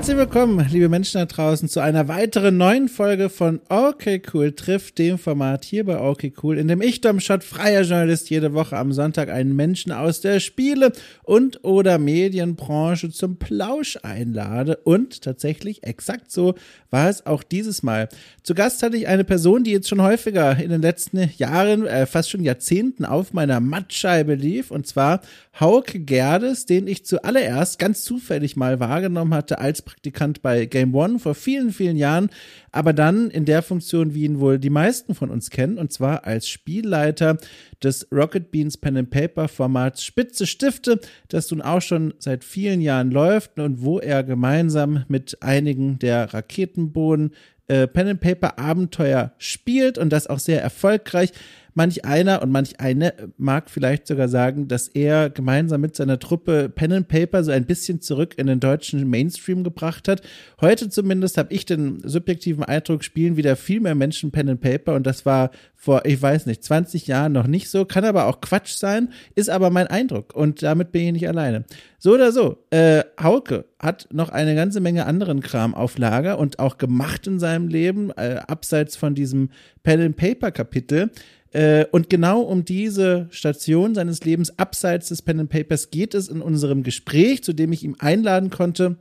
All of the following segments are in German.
Herzlich willkommen, liebe Menschen da draußen, zu einer weiteren neuen Folge von Okay Cool trifft, dem Format hier bei Okay Cool, in dem ich, Dom Schott, freier Journalist, jede Woche am Sonntag einen Menschen aus der Spiele- und oder Medienbranche zum Plausch einlade. Und tatsächlich, exakt so war es auch dieses Mal. Zu Gast hatte ich eine Person, die jetzt schon häufiger in den letzten Jahren, äh, fast schon Jahrzehnten auf meiner Mattscheibe lief, und zwar Hauke Gerdes, den ich zuallererst ganz zufällig mal wahrgenommen hatte als Praktikant bei Game One vor vielen, vielen Jahren, aber dann in der Funktion, wie ihn wohl die meisten von uns kennen, und zwar als Spielleiter des Rocket Beans Pen and Paper Formats Spitze Stifte, das nun auch schon seit vielen Jahren läuft und wo er gemeinsam mit einigen der Raketenbohnen äh, Pen and Paper Abenteuer spielt und das auch sehr erfolgreich. Manch einer und manch eine mag vielleicht sogar sagen, dass er gemeinsam mit seiner Truppe Pen and Paper so ein bisschen zurück in den deutschen Mainstream gebracht hat. Heute zumindest habe ich den subjektiven Eindruck, spielen wieder viel mehr Menschen Pen and Paper und das war vor, ich weiß nicht, 20 Jahren noch nicht so, kann aber auch Quatsch sein, ist aber mein Eindruck und damit bin ich nicht alleine. So oder so, äh, Hauke hat noch eine ganze Menge anderen Kram auf Lager und auch gemacht in seinem Leben, äh, abseits von diesem Pen and Paper Kapitel. Äh, und genau um diese Station seines Lebens abseits des Pen and Papers geht es in unserem Gespräch, zu dem ich ihm einladen konnte.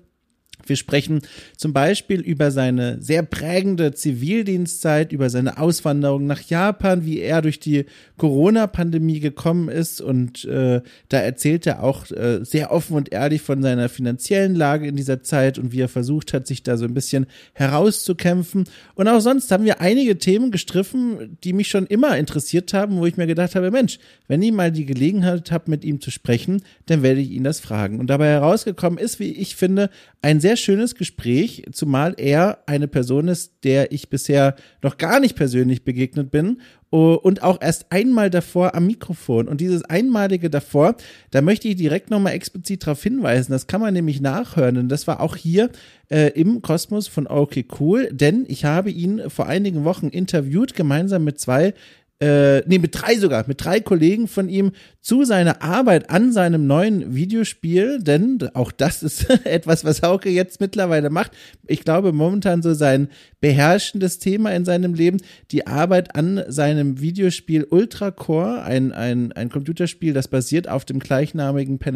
Wir sprechen zum Beispiel über seine sehr prägende Zivildienstzeit, über seine Auswanderung nach Japan, wie er durch die Corona-Pandemie gekommen ist. Und äh, da erzählt er auch äh, sehr offen und ehrlich von seiner finanziellen Lage in dieser Zeit und wie er versucht hat, sich da so ein bisschen herauszukämpfen. Und auch sonst haben wir einige Themen gestriffen, die mich schon immer interessiert haben, wo ich mir gedacht habe, Mensch, wenn ich mal die Gelegenheit habe, mit ihm zu sprechen, dann werde ich ihn das fragen. Und dabei herausgekommen ist, wie ich finde, ein sehr schönes Gespräch, zumal er eine Person ist, der ich bisher noch gar nicht persönlich begegnet bin und auch erst einmal davor am Mikrofon. Und dieses einmalige davor, da möchte ich direkt nochmal explizit darauf hinweisen. Das kann man nämlich nachhören. Und das war auch hier äh, im Kosmos von Okay Cool, denn ich habe ihn vor einigen Wochen interviewt, gemeinsam mit zwei äh, nee, mit drei sogar, mit drei Kollegen von ihm zu seiner Arbeit an seinem neuen Videospiel, denn auch das ist etwas, was Hauke jetzt mittlerweile macht. Ich glaube, momentan so sein beherrschendes Thema in seinem Leben, die Arbeit an seinem Videospiel Ultra Core, ein, ein, ein Computerspiel, das basiert auf dem gleichnamigen Pen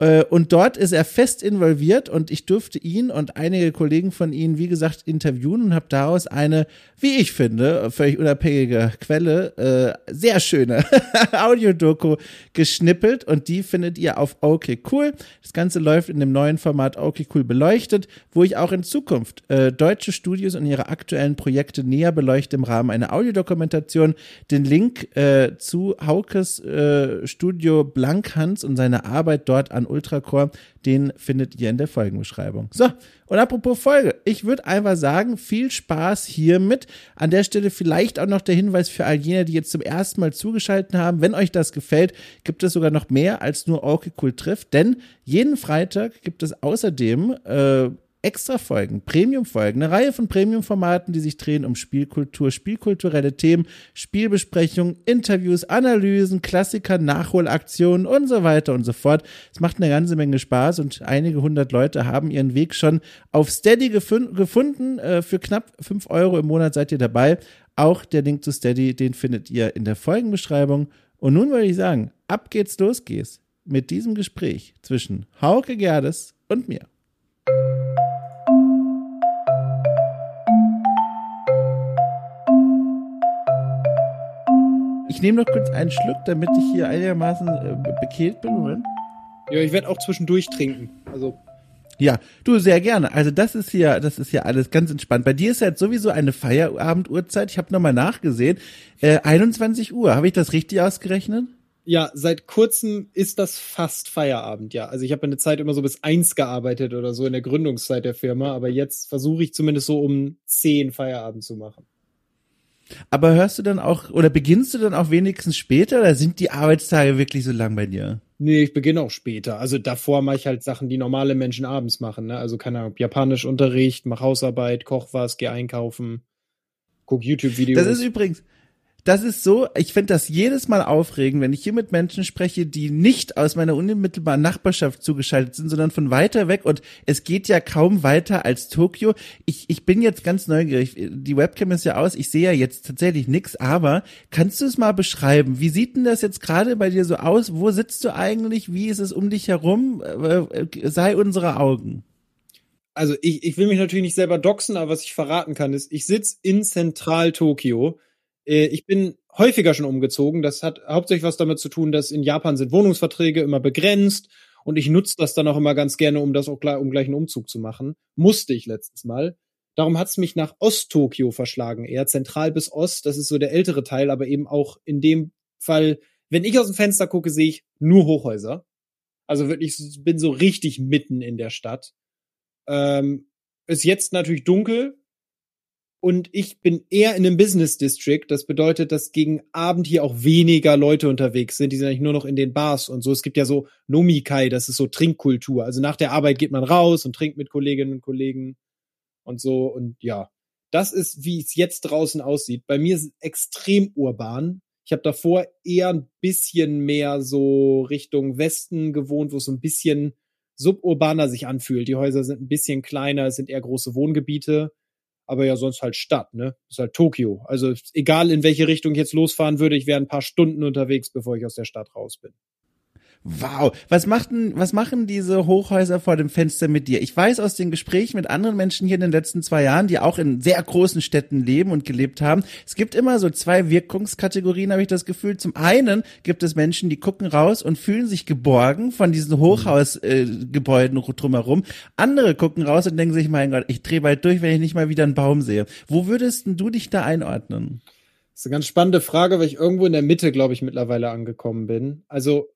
Äh, und dort ist er fest involviert und ich durfte ihn und einige Kollegen von ihnen, wie gesagt, interviewen und habe daraus eine, wie ich finde, völlig unabhängige Quelle, äh, sehr schöne Audiodoku geschnippelt und die findet ihr auf Okay Cool. Das Ganze läuft in dem neuen Format Okay Cool beleuchtet, wo ich auch in Zukunft äh, deutsche Studios und ihre aktuellen Projekte näher beleuchte im Rahmen einer Audiodokumentation. Den Link äh, zu Haukes äh, Studio Blankhans und seine Arbeit dort an Ultracore, den findet ihr in der Folgenbeschreibung. So, und apropos Folge, ich würde einfach sagen, viel Spaß hiermit. An der Stelle vielleicht auch noch der Hinweis für all jene, die jetzt zum ersten Mal zugeschaltet haben. Wenn euch das gefällt, gibt es sogar noch mehr als nur Cool trifft, denn jeden Freitag gibt es außerdem äh, Extra-Folgen, Premium-Folgen, eine Reihe von Premium-Formaten, die sich drehen um Spielkultur, spielkulturelle Themen, Spielbesprechungen, Interviews, Analysen, Klassiker, Nachholaktionen und so weiter und so fort. Es macht eine ganze Menge Spaß und einige hundert Leute haben ihren Weg schon auf Steady gefun gefunden. Äh, für knapp fünf Euro im Monat seid ihr dabei. Auch der Link zu Steady, den findet ihr in der Folgenbeschreibung. Und nun würde ich sagen, ab geht's, los geht's mit diesem Gespräch zwischen Hauke Gerdes und mir. Ich nehme noch kurz einen Schluck, damit ich hier einigermaßen äh, bekehlt bin. Moment. Ja, ich werde auch zwischendurch trinken. Also. Ja, du sehr gerne. Also das ist hier, das ist hier alles ganz entspannt. Bei dir ist ja jetzt sowieso eine Feierabenduhrzeit. Ich habe nochmal nachgesehen. Äh, 21 Uhr. Habe ich das richtig ausgerechnet? Ja, seit kurzem ist das fast Feierabend, ja. Also ich habe eine Zeit immer so bis eins gearbeitet oder so in der Gründungszeit der Firma, aber jetzt versuche ich zumindest so um zehn Feierabend zu machen. Aber hörst du dann auch oder beginnst du dann auch wenigstens später oder sind die Arbeitstage wirklich so lang bei dir? Nee, ich beginne auch später. Also davor mache ich halt Sachen, die normale Menschen abends machen. Ne? Also keine Ahnung, Japanisch Unterricht, mach Hausarbeit, koch was, geh einkaufen, guck YouTube-Videos. Das ist übrigens, das ist so, ich finde das jedes Mal aufregend, wenn ich hier mit Menschen spreche, die nicht aus meiner unmittelbaren Nachbarschaft zugeschaltet sind, sondern von weiter weg und es geht ja kaum weiter als Tokio. Ich, ich bin jetzt ganz neugierig. Die Webcam ist ja aus, ich sehe ja jetzt tatsächlich nichts, aber kannst du es mal beschreiben? Wie sieht denn das jetzt gerade bei dir so aus? Wo sitzt du eigentlich? Wie ist es um dich herum? Äh, äh, sei unsere Augen also ich, ich will mich natürlich nicht selber doxen, aber was ich verraten kann, ist, ich sitze in Zentral-Tokio. Äh, ich bin häufiger schon umgezogen. Das hat hauptsächlich was damit zu tun, dass in Japan sind Wohnungsverträge immer begrenzt und ich nutze das dann auch immer ganz gerne, um das auch gleich, um gleich einen Umzug zu machen. Musste ich letztes Mal. Darum hat's mich nach Ost-Tokio verschlagen, eher zentral bis Ost. Das ist so der ältere Teil, aber eben auch in dem Fall, wenn ich aus dem Fenster gucke, sehe ich nur Hochhäuser. Also wirklich, bin so richtig mitten in der Stadt. Ähm, ist jetzt natürlich dunkel, und ich bin eher in einem Business District. Das bedeutet, dass gegen Abend hier auch weniger Leute unterwegs sind. Die sind eigentlich nur noch in den Bars und so. Es gibt ja so Nomikai, das ist so Trinkkultur. Also nach der Arbeit geht man raus und trinkt mit Kolleginnen und Kollegen und so. Und ja, das ist, wie es jetzt draußen aussieht. Bei mir ist es extrem urban. Ich habe davor eher ein bisschen mehr so Richtung Westen gewohnt, wo es so ein bisschen suburbaner sich anfühlt. Die Häuser sind ein bisschen kleiner, es sind eher große Wohngebiete aber ja sonst halt Stadt, ne? Ist halt Tokio. Also egal in welche Richtung ich jetzt losfahren würde, ich wäre ein paar Stunden unterwegs, bevor ich aus der Stadt raus bin. Wow, was machten, was machen diese Hochhäuser vor dem Fenster mit dir? Ich weiß aus den Gesprächen mit anderen Menschen hier in den letzten zwei Jahren, die auch in sehr großen Städten leben und gelebt haben. Es gibt immer so zwei Wirkungskategorien, habe ich das Gefühl. Zum einen gibt es Menschen, die gucken raus und fühlen sich geborgen von diesen Hochhausgebäuden äh, drumherum. Andere gucken raus und denken sich, mein Gott, ich drehe bald durch, wenn ich nicht mal wieder einen Baum sehe. Wo würdest du dich da einordnen? Das ist eine ganz spannende Frage, weil ich irgendwo in der Mitte, glaube ich, mittlerweile angekommen bin. Also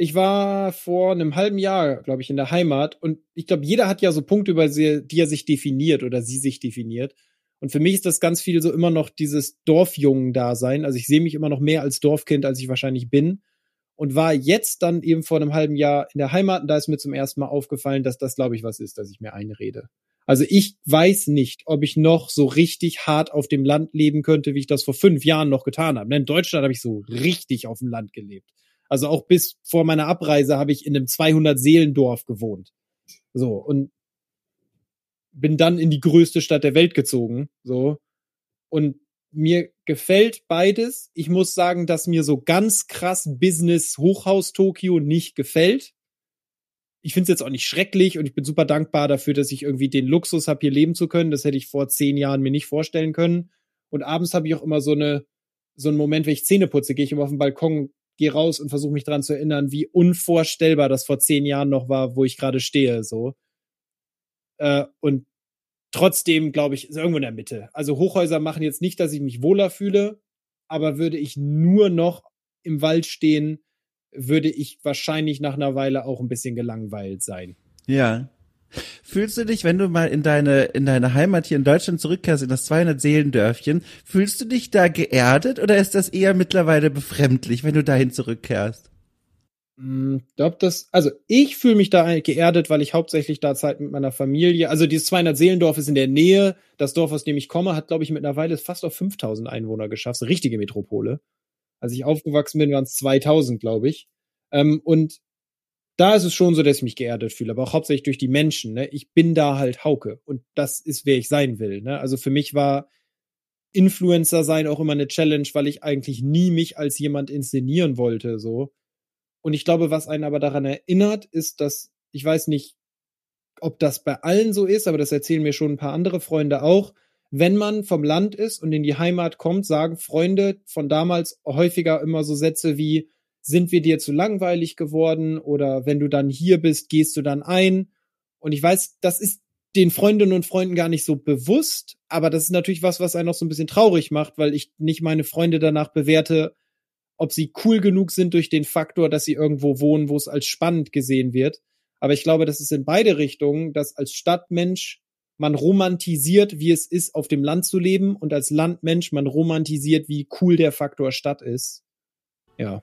ich war vor einem halben Jahr, glaube ich, in der Heimat und ich glaube, jeder hat ja so Punkte, über sie, die er sich definiert oder sie sich definiert. Und für mich ist das ganz viel so immer noch dieses Dorfjungen-Dasein. Also ich sehe mich immer noch mehr als Dorfkind, als ich wahrscheinlich bin. Und war jetzt dann eben vor einem halben Jahr in der Heimat und da ist mir zum ersten Mal aufgefallen, dass das, glaube ich, was ist, dass ich mir einrede. Also ich weiß nicht, ob ich noch so richtig hart auf dem Land leben könnte, wie ich das vor fünf Jahren noch getan habe. In Deutschland habe ich so richtig auf dem Land gelebt. Also auch bis vor meiner Abreise habe ich in einem 200 Seelendorf gewohnt. So und bin dann in die größte Stadt der Welt gezogen, so. Und mir gefällt beides. Ich muss sagen, dass mir so ganz krass Business Hochhaus Tokio nicht gefällt. Ich finde es jetzt auch nicht schrecklich und ich bin super dankbar dafür, dass ich irgendwie den Luxus habe, hier leben zu können. Das hätte ich vor zehn Jahren mir nicht vorstellen können. Und abends habe ich auch immer so eine so einen Moment, wenn ich Zähne putze, gehe ich immer auf den Balkon gehe raus und versuche mich dran zu erinnern, wie unvorstellbar das vor zehn Jahren noch war, wo ich gerade stehe, so. Äh, und trotzdem, glaube ich, ist irgendwo in der Mitte. Also Hochhäuser machen jetzt nicht, dass ich mich wohler fühle, aber würde ich nur noch im Wald stehen, würde ich wahrscheinlich nach einer Weile auch ein bisschen gelangweilt sein. Ja. Fühlst du dich, wenn du mal in deine, in deine Heimat hier in Deutschland zurückkehrst, in das 200 Seelendörfchen, fühlst du dich da geerdet oder ist das eher mittlerweile befremdlich, wenn du dahin zurückkehrst? Ich hm, glaube, das, also ich fühle mich da geerdet, weil ich hauptsächlich da Zeit mit meiner Familie, also dieses 200 Seelendorf ist in der Nähe. Das Dorf, aus dem ich komme, hat, glaube ich, mittlerweile fast auf 5000 Einwohner geschafft. Eine richtige Metropole. Als ich aufgewachsen bin, waren es 2000, glaube ich. Ähm, und da ist es schon so, dass ich mich geerdet fühle, aber auch hauptsächlich durch die Menschen. Ne? Ich bin da halt Hauke und das ist, wer ich sein will. Ne? Also für mich war Influencer sein auch immer eine Challenge, weil ich eigentlich nie mich als jemand inszenieren wollte. So. Und ich glaube, was einen aber daran erinnert, ist, dass ich weiß nicht, ob das bei allen so ist, aber das erzählen mir schon ein paar andere Freunde auch. Wenn man vom Land ist und in die Heimat kommt, sagen Freunde von damals häufiger immer so Sätze wie, sind wir dir zu langweilig geworden oder wenn du dann hier bist, gehst du dann ein. Und ich weiß, das ist den Freundinnen und Freunden gar nicht so bewusst, aber das ist natürlich was, was einen noch so ein bisschen traurig macht, weil ich nicht meine Freunde danach bewerte, ob sie cool genug sind durch den Faktor, dass sie irgendwo wohnen, wo es als spannend gesehen wird. Aber ich glaube, das ist in beide Richtungen, dass als Stadtmensch man romantisiert, wie es ist, auf dem Land zu leben und als Landmensch man romantisiert, wie cool der Faktor Stadt ist. Ja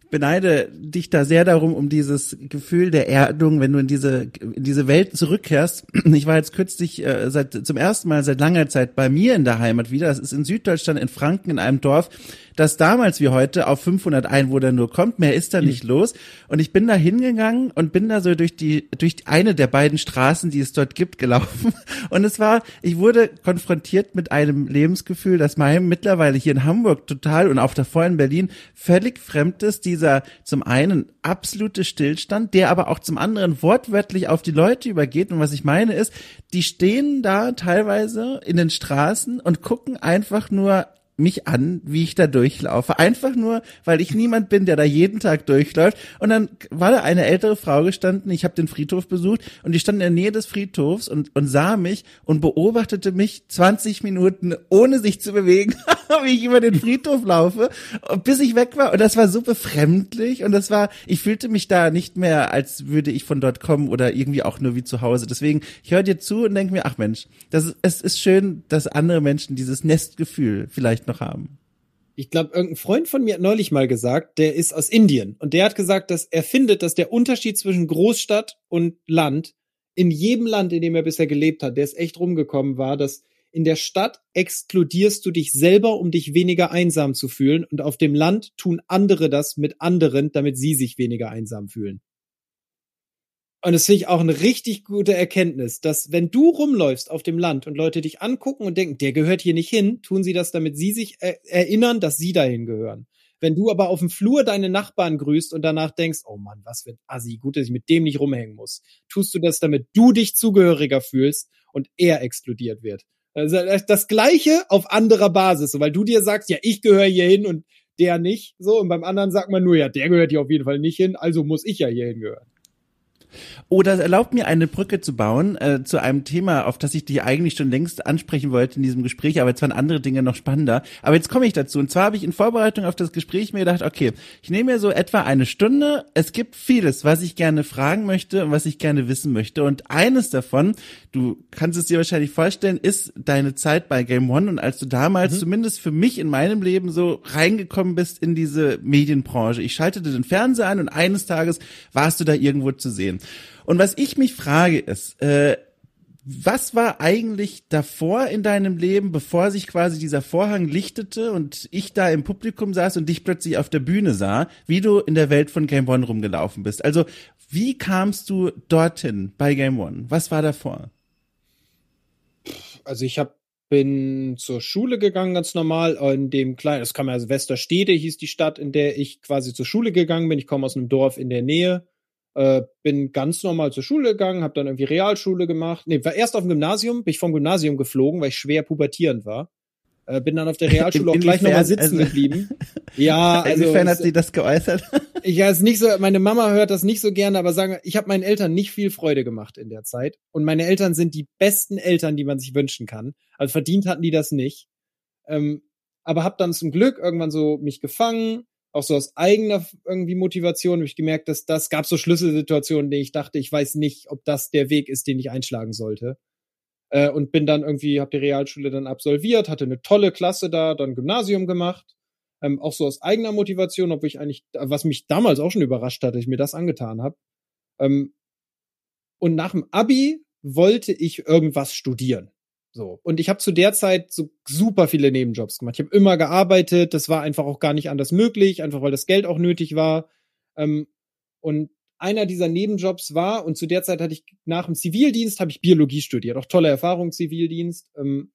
beneide dich da sehr darum, um dieses Gefühl der Erdung, wenn du in diese, in diese Welt zurückkehrst. Ich war jetzt kürzlich äh, seit, zum ersten Mal seit langer Zeit bei mir in der Heimat wieder. Das ist in Süddeutschland, in Franken, in einem Dorf, das damals wie heute auf 500 Einwohner nur kommt. Mehr ist da nicht mhm. los. Und ich bin da hingegangen und bin da so durch die, durch eine der beiden Straßen, die es dort gibt, gelaufen. Und es war, ich wurde konfrontiert mit einem Lebensgefühl, das meinem mittlerweile hier in Hamburg total und auch davor in Berlin völlig fremd ist. Dieser zum einen absolute Stillstand, der aber auch zum anderen wortwörtlich auf die Leute übergeht. Und was ich meine ist, die stehen da teilweise in den Straßen und gucken einfach nur mich an, wie ich da durchlaufe. Einfach nur, weil ich niemand bin, der da jeden Tag durchläuft. Und dann war da eine ältere Frau gestanden, ich habe den Friedhof besucht und die stand in der Nähe des Friedhofs und, und sah mich und beobachtete mich 20 Minuten, ohne sich zu bewegen, wie ich über den Friedhof laufe, bis ich weg war. Und das war so befremdlich und das war, ich fühlte mich da nicht mehr, als würde ich von dort kommen oder irgendwie auch nur wie zu Hause. Deswegen, ich höre dir zu und denke mir, ach Mensch, das es ist schön, dass andere Menschen dieses Nestgefühl vielleicht noch haben. Ich glaube, irgendein Freund von mir hat neulich mal gesagt, der ist aus Indien und der hat gesagt, dass er findet, dass der Unterschied zwischen Großstadt und Land in jedem Land, in dem er bisher gelebt hat, der ist echt rumgekommen war, dass in der Stadt exkludierst du dich selber, um dich weniger einsam zu fühlen und auf dem Land tun andere das mit anderen, damit sie sich weniger einsam fühlen. Und das finde ich auch eine richtig gute Erkenntnis, dass wenn du rumläufst auf dem Land und Leute dich angucken und denken, der gehört hier nicht hin, tun sie das, damit sie sich er erinnern, dass sie dahin gehören. Wenn du aber auf dem Flur deine Nachbarn grüßt und danach denkst, oh Mann, was für ein Assi, gut, dass ich mit dem nicht rumhängen muss, tust du das, damit du dich zugehöriger fühlst und er exkludiert wird. Also das Gleiche auf anderer Basis, so, weil du dir sagst, ja, ich gehöre hier hin und der nicht, so, und beim anderen sagt man nur, ja, der gehört hier auf jeden Fall nicht hin, also muss ich ja hier hingehören. Oder erlaubt mir eine Brücke zu bauen äh, zu einem Thema, auf das ich dich eigentlich schon längst ansprechen wollte in diesem Gespräch, aber jetzt waren andere Dinge noch spannender. Aber jetzt komme ich dazu. Und zwar habe ich in Vorbereitung auf das Gespräch mir gedacht, okay, ich nehme mir so etwa eine Stunde. Es gibt vieles, was ich gerne fragen möchte und was ich gerne wissen möchte. Und eines davon, du kannst es dir wahrscheinlich vorstellen, ist deine Zeit bei Game One. Und als du damals, mhm. zumindest für mich in meinem Leben, so reingekommen bist in diese Medienbranche. Ich schaltete den Fernseher an und eines Tages warst du da irgendwo zu sehen. Und was ich mich frage ist, äh, was war eigentlich davor in deinem Leben, bevor sich quasi dieser Vorhang lichtete und ich da im Publikum saß und dich plötzlich auf der Bühne sah, wie du in der Welt von Game One rumgelaufen bist? Also, wie kamst du dorthin bei Game One? Was war davor? Also, ich habe bin zur Schule gegangen, ganz normal, in dem kleinen, das kam ja also Westerstede, hieß die Stadt, in der ich quasi zur Schule gegangen bin. Ich komme aus einem Dorf in der Nähe äh, bin ganz normal zur Schule gegangen, habe dann irgendwie Realschule gemacht. Nee, war erst auf dem Gymnasium, bin ich vom Gymnasium geflogen, weil ich schwer pubertierend war. Äh, bin dann auf der Realschule auch gleich nochmal sitzen also, geblieben. Ja, also. Inwiefern hat sie das geäußert? ich weiß nicht so, meine Mama hört das nicht so gerne, aber sagen, ich habe meinen Eltern nicht viel Freude gemacht in der Zeit. Und meine Eltern sind die besten Eltern, die man sich wünschen kann. Also verdient hatten die das nicht. Ähm, aber hab dann zum Glück irgendwann so mich gefangen, auch so aus eigener irgendwie Motivation habe ich gemerkt, dass das gab so Schlüsselsituationen, die ich dachte, ich weiß nicht, ob das der Weg ist, den ich einschlagen sollte. Äh, und bin dann irgendwie, habe die Realschule dann absolviert, hatte eine tolle Klasse da, dann Gymnasium gemacht. Ähm, auch so aus eigener Motivation, obwohl ich eigentlich, was mich damals auch schon überrascht hatte, ich mir das angetan habe. Ähm, und nach dem Abi wollte ich irgendwas studieren. So. Und ich habe zu der Zeit so super viele Nebenjobs gemacht. Ich habe immer gearbeitet, das war einfach auch gar nicht anders möglich, einfach weil das Geld auch nötig war. Ähm, und einer dieser Nebenjobs war, und zu der Zeit hatte ich nach dem Zivildienst, habe ich Biologie studiert. Auch tolle Erfahrung, Zivildienst. Ähm,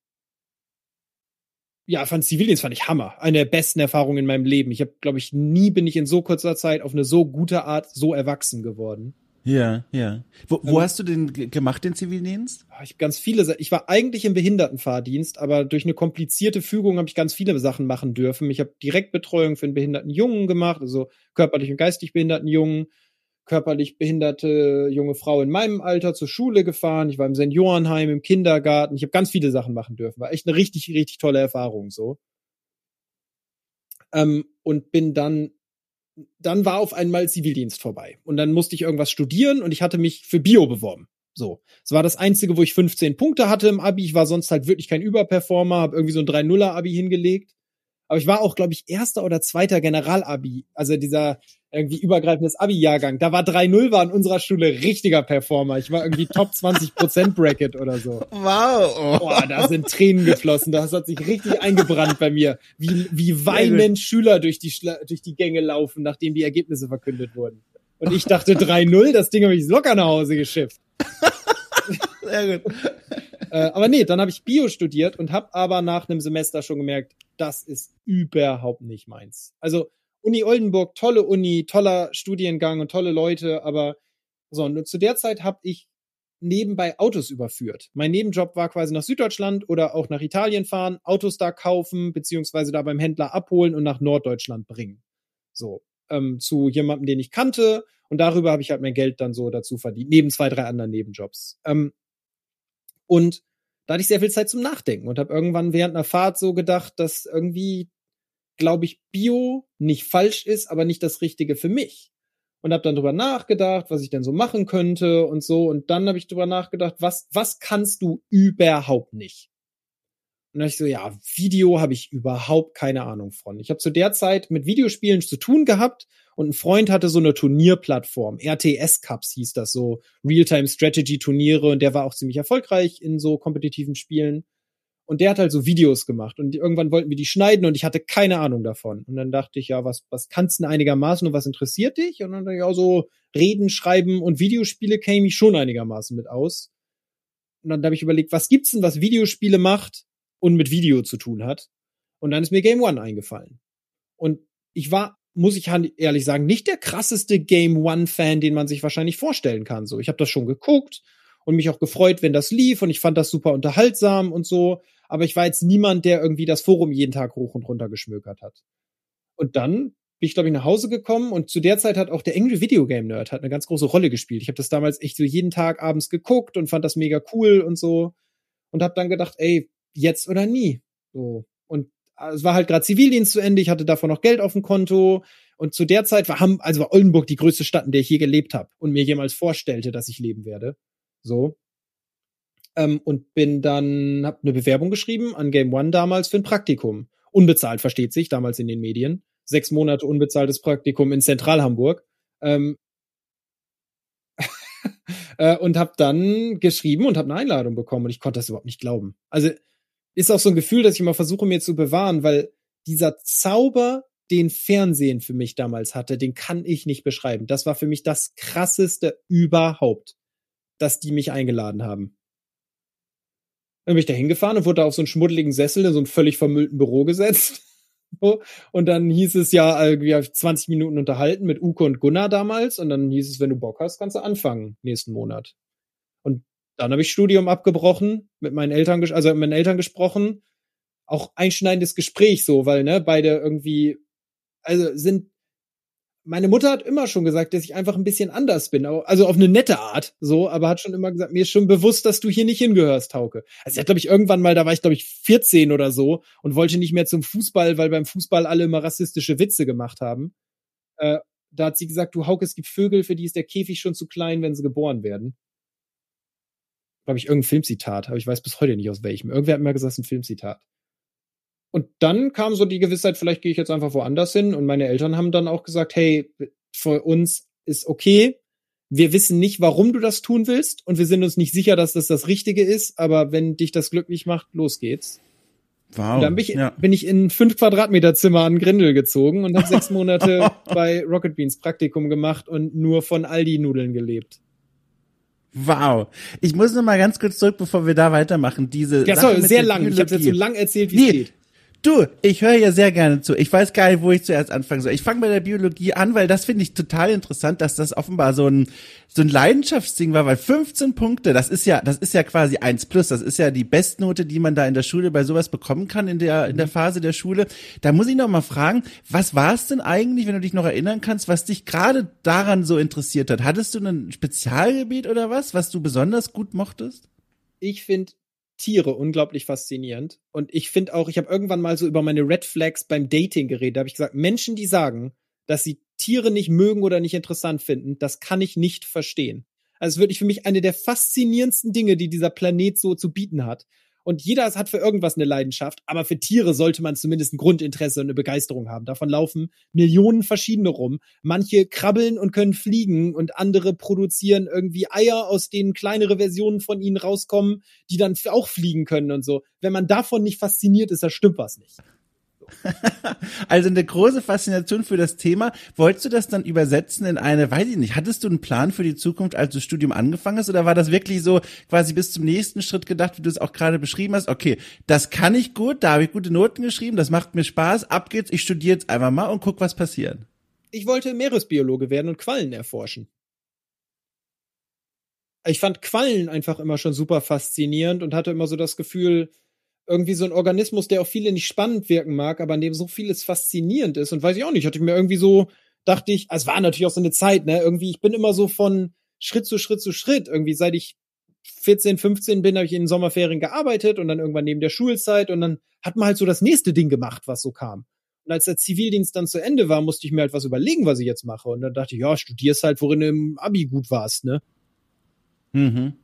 ja, fand Zivildienst fand ich Hammer. Eine der besten Erfahrungen in meinem Leben. Ich habe, glaube ich, nie bin ich in so kurzer Zeit auf eine so gute Art so erwachsen geworden. Ja, ja. Wo, wo ähm, hast du den gemacht, den Zivildienst? Ah, ich ganz viele. Ich war eigentlich im Behindertenfahrdienst, aber durch eine komplizierte Fügung habe ich ganz viele Sachen machen dürfen. Ich habe Direktbetreuung für einen behinderten Jungen gemacht, also körperlich und geistig behinderten Jungen, körperlich behinderte junge Frau in meinem Alter zur Schule gefahren. Ich war im Seniorenheim, im Kindergarten. Ich habe ganz viele Sachen machen dürfen. War echt eine richtig, richtig tolle Erfahrung so. Ähm, und bin dann dann war auf einmal Zivildienst vorbei. Und dann musste ich irgendwas studieren und ich hatte mich für Bio beworben. So. Es war das einzige, wo ich 15 Punkte hatte im Abi. Ich war sonst halt wirklich kein Überperformer, habe irgendwie so ein 3-0er-Abi hingelegt. Aber ich war auch, glaube ich, erster oder zweiter Generalabi, also dieser irgendwie übergreifendes Abi-Jahrgang. Da war 3-0 war in unserer Schule richtiger Performer. Ich war irgendwie Top 20% Bracket oder so. Wow. Boah, da sind Tränen geflossen. Das hat sich richtig eingebrannt bei mir. Wie, wie weinend Schüler durch die, Schla durch die Gänge laufen, nachdem die Ergebnisse verkündet wurden. Und ich dachte 3-0, das Ding habe ich locker nach Hause geschifft. Sehr gut. Äh, aber nee, dann habe ich Bio studiert und habe aber nach einem Semester schon gemerkt, das ist überhaupt nicht meins. Also Uni Oldenburg, tolle Uni, toller Studiengang und tolle Leute, aber so, und zu der Zeit habe ich nebenbei Autos überführt. Mein Nebenjob war quasi nach Süddeutschland oder auch nach Italien fahren, Autos da kaufen, beziehungsweise da beim Händler abholen und nach Norddeutschland bringen. So, ähm, zu jemandem, den ich kannte. Und darüber habe ich halt mein Geld dann so dazu verdient, neben zwei, drei anderen Nebenjobs. Ähm, und da hatte ich sehr viel Zeit zum Nachdenken und habe irgendwann während einer Fahrt so gedacht, dass irgendwie, glaube ich, Bio nicht falsch ist, aber nicht das Richtige für mich. Und habe dann drüber nachgedacht, was ich denn so machen könnte und so. Und dann habe ich drüber nachgedacht, was, was kannst du überhaupt nicht? Und dann ich so, ja, Video habe ich überhaupt keine Ahnung von. Ich habe zu der Zeit mit Videospielen zu tun gehabt und ein Freund hatte so eine Turnierplattform, RTS Cups hieß das, so Realtime Strategy Turniere und der war auch ziemlich erfolgreich in so kompetitiven Spielen. Und der hat halt so Videos gemacht und irgendwann wollten wir die schneiden und ich hatte keine Ahnung davon. Und dann dachte ich, ja, was, was kannst du denn einigermaßen und was interessiert dich? Und dann dachte ich auch so, Reden, Schreiben und Videospiele käme ich schon einigermaßen mit aus. Und dann habe ich überlegt, was gibt's denn, was Videospiele macht und mit Video zu tun hat? Und dann ist mir Game One eingefallen. Und ich war muss ich ehrlich sagen, nicht der krasseste Game One-Fan, den man sich wahrscheinlich vorstellen kann. So, ich habe das schon geguckt und mich auch gefreut, wenn das lief und ich fand das super unterhaltsam und so. Aber ich war jetzt niemand, der irgendwie das Forum jeden Tag hoch und runter geschmökert hat. Und dann bin ich, glaube ich, nach Hause gekommen und zu der Zeit hat auch der Angry Video Game Nerd hat eine ganz große Rolle gespielt. Ich habe das damals echt so jeden Tag abends geguckt und fand das mega cool und so und habe dann gedacht, ey, jetzt oder nie. So. Und es war halt gerade Zivildienst zu Ende, ich hatte davon noch Geld auf dem Konto und zu der Zeit war, haben, also war Oldenburg die größte Stadt, in der ich je gelebt habe und mir jemals vorstellte, dass ich leben werde. So. Ähm, und bin dann, hab eine Bewerbung geschrieben an Game One damals für ein Praktikum. Unbezahlt, versteht sich, damals in den Medien. Sechs Monate unbezahltes Praktikum in Zentralhamburg. Ähm, äh, und habe dann geschrieben und habe eine Einladung bekommen und ich konnte das überhaupt nicht glauben. Also ist auch so ein Gefühl, dass ich immer versuche mir zu bewahren, weil dieser Zauber, den Fernsehen für mich damals hatte, den kann ich nicht beschreiben. Das war für mich das krasseste überhaupt, dass die mich eingeladen haben. Dann bin ich da hingefahren und wurde auf so einen schmuddeligen Sessel in so einem völlig vermüllten Büro gesetzt. und dann hieß es ja, irgendwie 20 Minuten unterhalten mit Uke und Gunnar damals. Und dann hieß es, wenn du Bock hast, kannst du anfangen nächsten Monat. Und dann habe ich Studium abgebrochen, mit meinen Eltern, also mit meinen Eltern gesprochen. Auch einschneidendes Gespräch so, weil, ne, beide irgendwie, also sind, meine Mutter hat immer schon gesagt, dass ich einfach ein bisschen anders bin, also auf eine nette Art, so, aber hat schon immer gesagt, mir ist schon bewusst, dass du hier nicht hingehörst, Tauke. Also sie hat, glaube ich, irgendwann mal, da war ich, glaube ich, 14 oder so und wollte nicht mehr zum Fußball, weil beim Fußball alle immer rassistische Witze gemacht haben. Äh, da hat sie gesagt, du Hauke, es gibt Vögel, für die ist der Käfig schon zu klein, wenn sie geboren werden glaube ich, irgendein Filmzitat, aber ich weiß bis heute nicht aus welchem. Irgendwer hat mir gesagt, es ist ein Filmzitat. Und dann kam so die Gewissheit, vielleicht gehe ich jetzt einfach woanders hin. Und meine Eltern haben dann auch gesagt, hey, für uns ist okay. Wir wissen nicht, warum du das tun willst. Und wir sind uns nicht sicher, dass das das Richtige ist. Aber wenn dich das glücklich macht, los geht's. Wow. Und dann bin ich, ja. bin ich in ein fünf Quadratmeter Zimmer an Grindel gezogen und habe sechs Monate bei Rocket Beans Praktikum gemacht und nur von Aldi-Nudeln gelebt. Wow. Ich muss noch mal ganz kurz zurück, bevor wir da weitermachen. Diese ja, sorry, sehr lang. Ich habe jetzt so lang erzählt, wie nee, es geht. Du, ich höre ja sehr gerne zu. Ich weiß gar nicht, wo ich zuerst anfangen soll. Ich fange bei der Biologie an, weil das finde ich total interessant, dass das offenbar so ein so ein Leidenschaftsding war, weil 15 Punkte, das ist ja, das ist ja quasi eins plus, das ist ja die Bestnote, die man da in der Schule bei sowas bekommen kann in der in der Phase der Schule. Da muss ich noch mal fragen, was war es denn eigentlich, wenn du dich noch erinnern kannst, was dich gerade daran so interessiert hat? Hattest du ein Spezialgebiet oder was, was du besonders gut mochtest? Ich finde Tiere unglaublich faszinierend. Und ich finde auch, ich habe irgendwann mal so über meine Red Flags beim Dating geredet. Da habe ich gesagt, Menschen, die sagen, dass sie Tiere nicht mögen oder nicht interessant finden, das kann ich nicht verstehen. Also es ist wirklich für mich eine der faszinierendsten Dinge, die dieser Planet so zu bieten hat. Und jeder hat für irgendwas eine Leidenschaft, aber für Tiere sollte man zumindest ein Grundinteresse und eine Begeisterung haben. Davon laufen Millionen verschiedene rum. Manche krabbeln und können fliegen und andere produzieren irgendwie Eier, aus denen kleinere Versionen von ihnen rauskommen, die dann auch fliegen können und so. Wenn man davon nicht fasziniert ist, da stimmt was nicht. also eine große Faszination für das Thema. Wolltest du das dann übersetzen in eine, weiß ich nicht, hattest du einen Plan für die Zukunft, als du das Studium angefangen hast, oder war das wirklich so quasi bis zum nächsten Schritt gedacht, wie du es auch gerade beschrieben hast? Okay, das kann ich gut, da habe ich gute Noten geschrieben, das macht mir Spaß, ab geht's, ich studiere jetzt einfach mal und guck, was passiert. Ich wollte Meeresbiologe werden und Quallen erforschen. Ich fand Quallen einfach immer schon super faszinierend und hatte immer so das Gefühl, irgendwie so ein Organismus, der auch viele nicht spannend wirken mag, aber an dem so vieles faszinierend ist. Und weiß ich auch nicht, hatte ich mir irgendwie so, dachte ich, also es war natürlich auch so eine Zeit, ne? Irgendwie, ich bin immer so von Schritt zu Schritt zu Schritt. Irgendwie, seit ich 14, 15 bin, habe ich in den Sommerferien gearbeitet und dann irgendwann neben der Schulzeit und dann hat man halt so das nächste Ding gemacht, was so kam. Und als der Zivildienst dann zu Ende war, musste ich mir halt was überlegen, was ich jetzt mache. Und dann dachte ich, ja, studierst halt, worin du im Abi gut warst, ne? Mhm.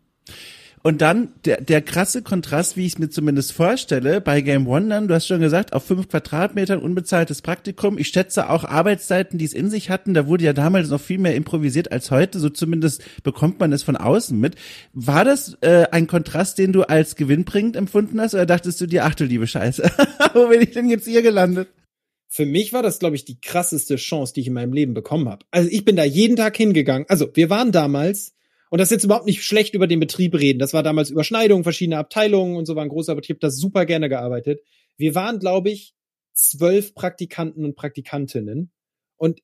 Und dann der, der krasse Kontrast, wie ich es mir zumindest vorstelle, bei Game One dann, du hast schon gesagt, auf fünf Quadratmetern unbezahltes Praktikum. Ich schätze auch Arbeitszeiten, die es in sich hatten. Da wurde ja damals noch viel mehr improvisiert als heute. So zumindest bekommt man es von außen mit. War das äh, ein Kontrast, den du als gewinnbringend empfunden hast? Oder dachtest du dir, ach du liebe Scheiße, wo bin ich denn jetzt hier gelandet? Für mich war das, glaube ich, die krasseste Chance, die ich in meinem Leben bekommen habe. Also ich bin da jeden Tag hingegangen. Also wir waren damals und das ist jetzt überhaupt nicht schlecht über den Betrieb reden. Das war damals Überschneidung, verschiedene Abteilungen und so war ein großer Betrieb, das super gerne gearbeitet. Wir waren, glaube ich, zwölf Praktikanten und Praktikantinnen und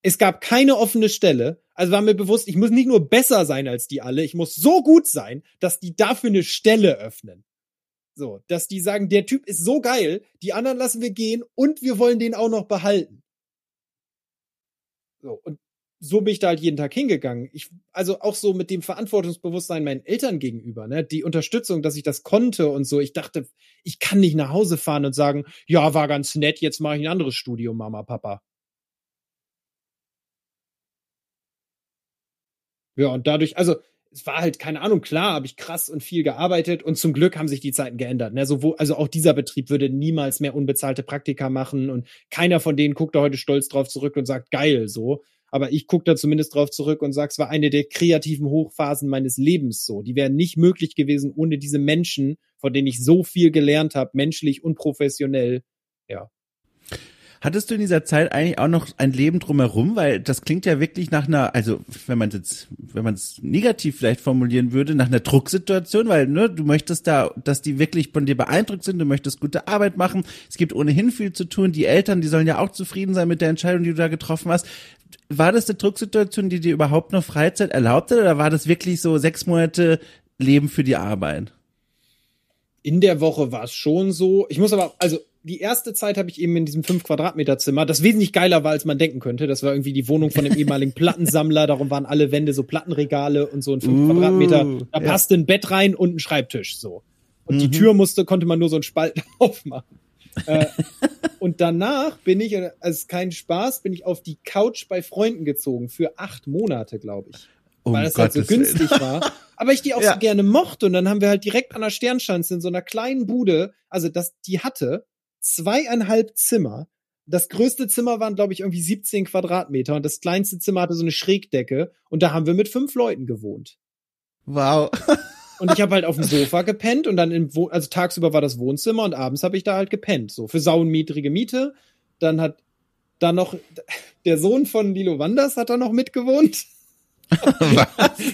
es gab keine offene Stelle. Also war mir bewusst, ich muss nicht nur besser sein als die alle, ich muss so gut sein, dass die dafür eine Stelle öffnen. So, dass die sagen, der Typ ist so geil, die anderen lassen wir gehen und wir wollen den auch noch behalten. So, und so bin ich da halt jeden Tag hingegangen. Ich, also auch so mit dem Verantwortungsbewusstsein meinen Eltern gegenüber, ne, die Unterstützung, dass ich das konnte und so. Ich dachte, ich kann nicht nach Hause fahren und sagen, ja, war ganz nett, jetzt mache ich ein anderes Studium, Mama, Papa. Ja, und dadurch, also es war halt, keine Ahnung, klar, habe ich krass und viel gearbeitet und zum Glück haben sich die Zeiten geändert. Ne? So, wo, also auch dieser Betrieb würde niemals mehr unbezahlte Praktika machen und keiner von denen guckt da heute stolz drauf zurück und sagt, geil, so aber ich gucke da zumindest drauf zurück und sage, es war eine der kreativen Hochphasen meines Lebens so. Die wären nicht möglich gewesen ohne diese Menschen, von denen ich so viel gelernt habe, menschlich und professionell. Ja. Hattest du in dieser Zeit eigentlich auch noch ein Leben drumherum? Weil das klingt ja wirklich nach einer, also wenn man jetzt, wenn man es negativ vielleicht formulieren würde, nach einer Drucksituation, weil ne, du möchtest da, dass die wirklich von dir beeindruckt sind, du möchtest gute Arbeit machen. Es gibt ohnehin viel zu tun. Die Eltern, die sollen ja auch zufrieden sein mit der Entscheidung, die du da getroffen hast. War das eine Drucksituation, die dir überhaupt noch Freizeit erlaubte, oder war das wirklich so sechs Monate Leben für die Arbeit? In der Woche war es schon so. Ich muss aber, also die erste Zeit habe ich eben in diesem 5 Quadratmeter Zimmer, das wesentlich geiler war, als man denken könnte. Das war irgendwie die Wohnung von dem ehemaligen Plattensammler. Darum waren alle Wände so Plattenregale und so ein 5 uh, Quadratmeter. Da ja. passte ein Bett rein und ein Schreibtisch so. Und mhm. die Tür musste, konnte man nur so einen Spalt aufmachen. Äh, und danach bin ich, also kein Spaß, bin ich auf die Couch bei Freunden gezogen für acht Monate, glaube ich. Um weil das Gottes halt so günstig Willen. war. Aber ich die auch ja. so gerne mochte. Und dann haben wir halt direkt an der Sternschanze in so einer kleinen Bude, also das, die hatte zweieinhalb Zimmer. Das größte Zimmer waren, glaube ich, irgendwie 17 Quadratmeter und das kleinste Zimmer hatte so eine Schrägdecke und da haben wir mit fünf Leuten gewohnt. Wow. und ich habe halt auf dem Sofa gepennt und dann im Wo also tagsüber war das Wohnzimmer und abends habe ich da halt gepennt, so für sauenmietrige Miete. Dann hat da noch der Sohn von Lilo Wanders hat da noch mitgewohnt.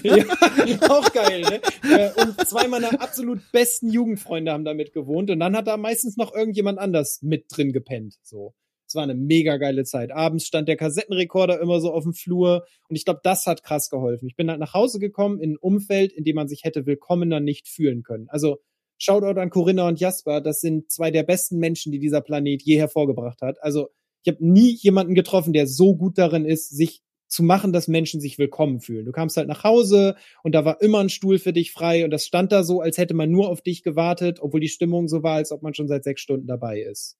ja, auch geil, ne? Und zwei meiner absolut besten Jugendfreunde haben da mit gewohnt und dann hat da meistens noch irgendjemand anders mit drin gepennt, so. Es war eine mega geile Zeit. Abends stand der Kassettenrekorder immer so auf dem Flur und ich glaube, das hat krass geholfen. Ich bin halt nach Hause gekommen in ein Umfeld, in dem man sich hätte willkommener nicht fühlen können. Also Shoutout an Corinna und Jasper, das sind zwei der besten Menschen, die dieser Planet je hervorgebracht hat. Also ich habe nie jemanden getroffen, der so gut darin ist, sich zu machen, dass Menschen sich willkommen fühlen. Du kamst halt nach Hause und da war immer ein Stuhl für dich frei und das stand da so, als hätte man nur auf dich gewartet, obwohl die Stimmung so war, als ob man schon seit sechs Stunden dabei ist.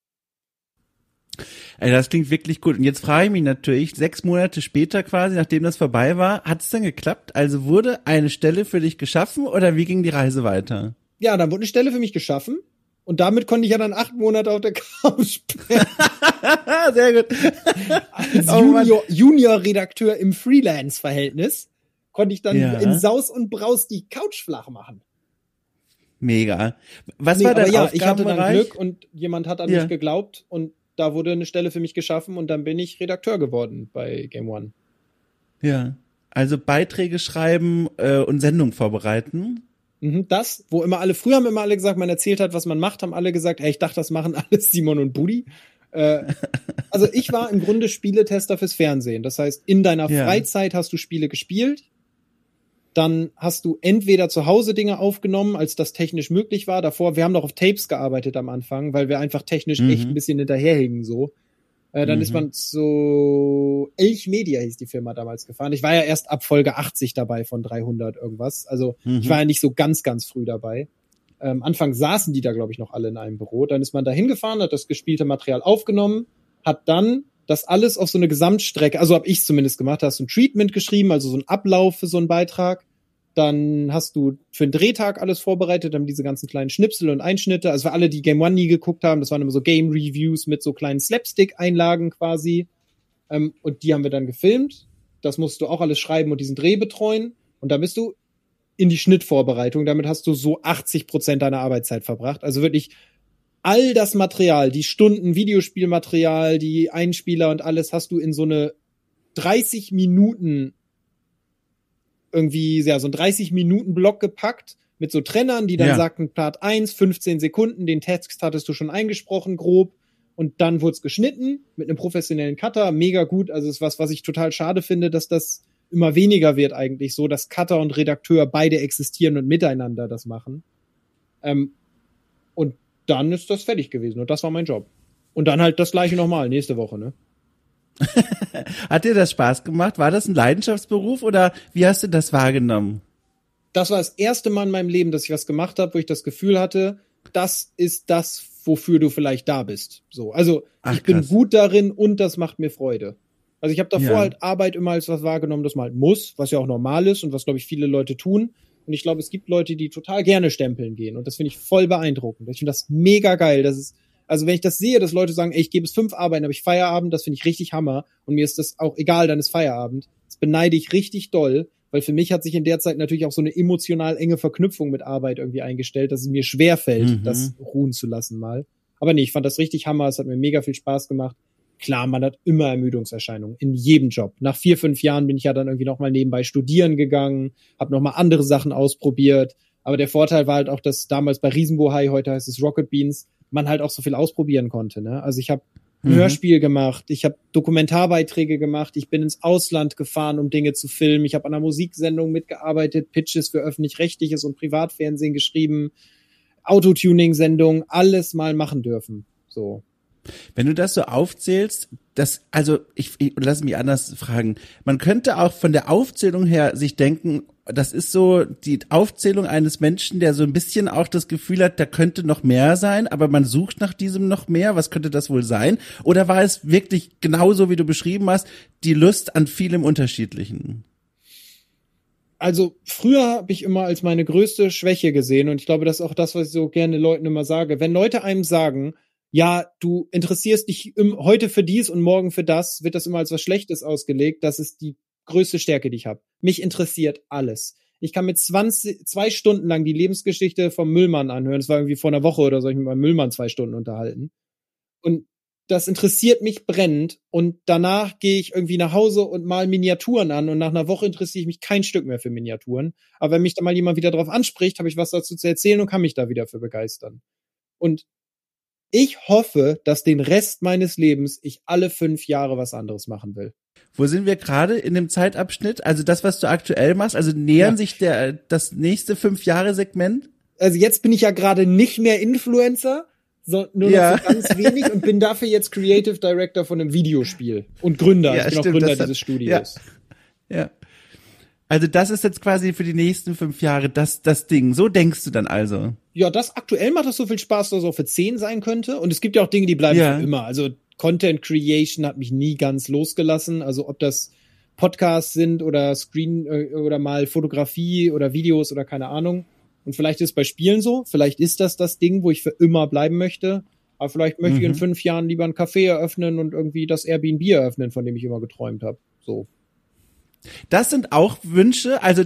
Ey, das klingt wirklich gut. Und jetzt frage ich mich natürlich, sechs Monate später quasi, nachdem das vorbei war, hat es denn geklappt? Also wurde eine Stelle für dich geschaffen oder wie ging die Reise weiter? ja, dann wurde eine Stelle für mich geschaffen. Und damit konnte ich ja dann acht Monate auf der Couch pennen. Sehr gut. Als oh, Junior, Junior-Redakteur im Freelance-Verhältnis konnte ich dann ja. in Saus und Braus die Couch flach machen. Mega. Was nee, war dein ja, ich hatte dann Glück und jemand hat an ja. mich geglaubt und da wurde eine Stelle für mich geschaffen und dann bin ich Redakteur geworden bei Game One. Ja. Also Beiträge schreiben äh, und Sendung vorbereiten. Mhm, das, wo immer alle, früher haben immer alle gesagt, man erzählt hat, was man macht, haben alle gesagt, ey, ich dachte, das machen alles Simon und Budi. Äh, also ich war im Grunde Spieletester fürs Fernsehen. Das heißt, in deiner ja. Freizeit hast du Spiele gespielt. Dann hast du entweder zu Hause Dinge aufgenommen, als das technisch möglich war. Davor, wir haben noch auf Tapes gearbeitet am Anfang, weil wir einfach technisch mhm. echt ein bisschen hinterherhingen so. Äh, dann mhm. ist man zu Elch Media hieß die Firma damals gefahren. Ich war ja erst ab Folge 80 dabei von 300 irgendwas. Also mhm. ich war ja nicht so ganz, ganz früh dabei. Ähm, Anfang saßen die da, glaube ich, noch alle in einem Büro. Dann ist man da hingefahren, hat das gespielte Material aufgenommen, hat dann das alles auf so eine Gesamtstrecke, also habe ich zumindest gemacht, hast du ein Treatment geschrieben, also so ein Ablauf für so einen Beitrag dann hast du für den Drehtag alles vorbereitet, dann diese ganzen kleinen Schnipsel und Einschnitte. Also für alle, die Game One nie geguckt haben, das waren immer so Game Reviews mit so kleinen Slapstick-Einlagen quasi. Ähm, und die haben wir dann gefilmt. Das musst du auch alles schreiben und diesen Dreh betreuen. Und da bist du in die Schnittvorbereitung. Damit hast du so 80 Prozent deiner Arbeitszeit verbracht. Also wirklich all das Material, die Stunden Videospielmaterial, die Einspieler und alles hast du in so eine 30 Minuten irgendwie ja, so ein 30-Minuten-Block gepackt mit so Trennern, die dann ja. sagten, Part 1, 15 Sekunden, den Text hattest du schon eingesprochen, grob. Und dann wurde es geschnitten mit einem professionellen Cutter, mega gut. Also ist was, was ich total schade finde, dass das immer weniger wird eigentlich so, dass Cutter und Redakteur beide existieren und miteinander das machen. Ähm, dann ist das fertig gewesen und das war mein Job. Und dann halt das gleiche nochmal, nächste Woche, ne? Hat dir das Spaß gemacht? War das ein Leidenschaftsberuf oder wie hast du das wahrgenommen? Das war das erste Mal in meinem Leben, dass ich was gemacht habe, wo ich das Gefühl hatte, das ist das, wofür du vielleicht da bist. So, also Ach, ich bin krass. gut darin und das macht mir Freude. Also ich habe davor ja. halt Arbeit immer als was wahrgenommen, das man halt muss, was ja auch normal ist und was glaube ich viele Leute tun. Und ich glaube, es gibt Leute, die total gerne stempeln gehen und das finde ich voll beeindruckend. Ich finde das mega geil, dass es also wenn ich das sehe, dass Leute sagen, ey, ich gebe es fünf Arbeiten, habe ich Feierabend, das finde ich richtig Hammer und mir ist das auch egal, dann ist Feierabend. Das beneide ich richtig doll, weil für mich hat sich in der Zeit natürlich auch so eine emotional enge Verknüpfung mit Arbeit irgendwie eingestellt, dass es mir schwer fällt, mhm. das ruhen zu lassen mal. Aber nee, ich fand das richtig Hammer, es hat mir mega viel Spaß gemacht. Klar, man hat immer Ermüdungserscheinungen in jedem Job. Nach vier, fünf Jahren bin ich ja dann irgendwie nochmal nebenbei studieren gegangen, habe nochmal andere Sachen ausprobiert. Aber der Vorteil war halt auch, dass damals bei Riesenbohai, heute heißt es Rocket Beans, man halt auch so viel ausprobieren konnte. Ne? Also ich habe ein mhm. Hörspiel gemacht, ich habe Dokumentarbeiträge gemacht, ich bin ins Ausland gefahren, um Dinge zu filmen, ich habe an einer Musiksendung mitgearbeitet, Pitches für öffentlich-rechtliches und Privatfernsehen geschrieben, Autotuning-Sendungen, alles mal machen dürfen. So. Wenn du das so aufzählst, das, also ich, ich lass mich anders fragen. Man könnte auch von der Aufzählung her sich denken, das ist so die Aufzählung eines Menschen, der so ein bisschen auch das Gefühl hat, da könnte noch mehr sein, aber man sucht nach diesem noch mehr. Was könnte das wohl sein? Oder war es wirklich genauso, wie du beschrieben hast, die Lust an vielem Unterschiedlichen? Also früher habe ich immer als meine größte Schwäche gesehen und ich glaube, das ist auch das, was ich so gerne Leuten immer sage. Wenn Leute einem sagen, ja, du interessierst dich im, heute für dies und morgen für das, wird das immer als was Schlechtes ausgelegt. Das ist die größte Stärke, die ich habe. Mich interessiert alles. Ich kann mit 20, zwei Stunden lang die Lebensgeschichte vom Müllmann anhören. Das war irgendwie vor einer Woche oder so, ich mit meinem Müllmann zwei Stunden unterhalten. Und das interessiert mich brennend und danach gehe ich irgendwie nach Hause und mal Miniaturen an und nach einer Woche interessiere ich mich kein Stück mehr für Miniaturen. Aber wenn mich da mal jemand wieder drauf anspricht, habe ich was dazu zu erzählen und kann mich da wieder für begeistern. Und ich hoffe, dass den Rest meines Lebens ich alle fünf Jahre was anderes machen will. Wo sind wir gerade in dem Zeitabschnitt? Also das, was du aktuell machst, also nähern ja. sich der das nächste fünf Jahre Segment? Also jetzt bin ich ja gerade nicht mehr Influencer, so, nur noch ja. so ganz wenig und bin dafür jetzt Creative Director von einem Videospiel und Gründer. Ja, ich bin stimmt, auch Gründer dieses Studios. Ja. ja. Also das ist jetzt quasi für die nächsten fünf Jahre das, das Ding. So denkst du dann also. Ja, das aktuell macht das so viel Spaß, dass es auch für zehn sein könnte. Und es gibt ja auch Dinge, die bleiben ja. für immer. Also Content Creation hat mich nie ganz losgelassen. Also ob das Podcasts sind oder Screen äh, oder mal Fotografie oder Videos oder keine Ahnung. Und vielleicht ist es bei Spielen so, vielleicht ist das das Ding, wo ich für immer bleiben möchte. Aber vielleicht möchte mhm. ich in mhm. fünf Jahren lieber ein Café eröffnen und irgendwie das Airbnb eröffnen, von dem ich immer geträumt habe. So. Das sind auch Wünsche, also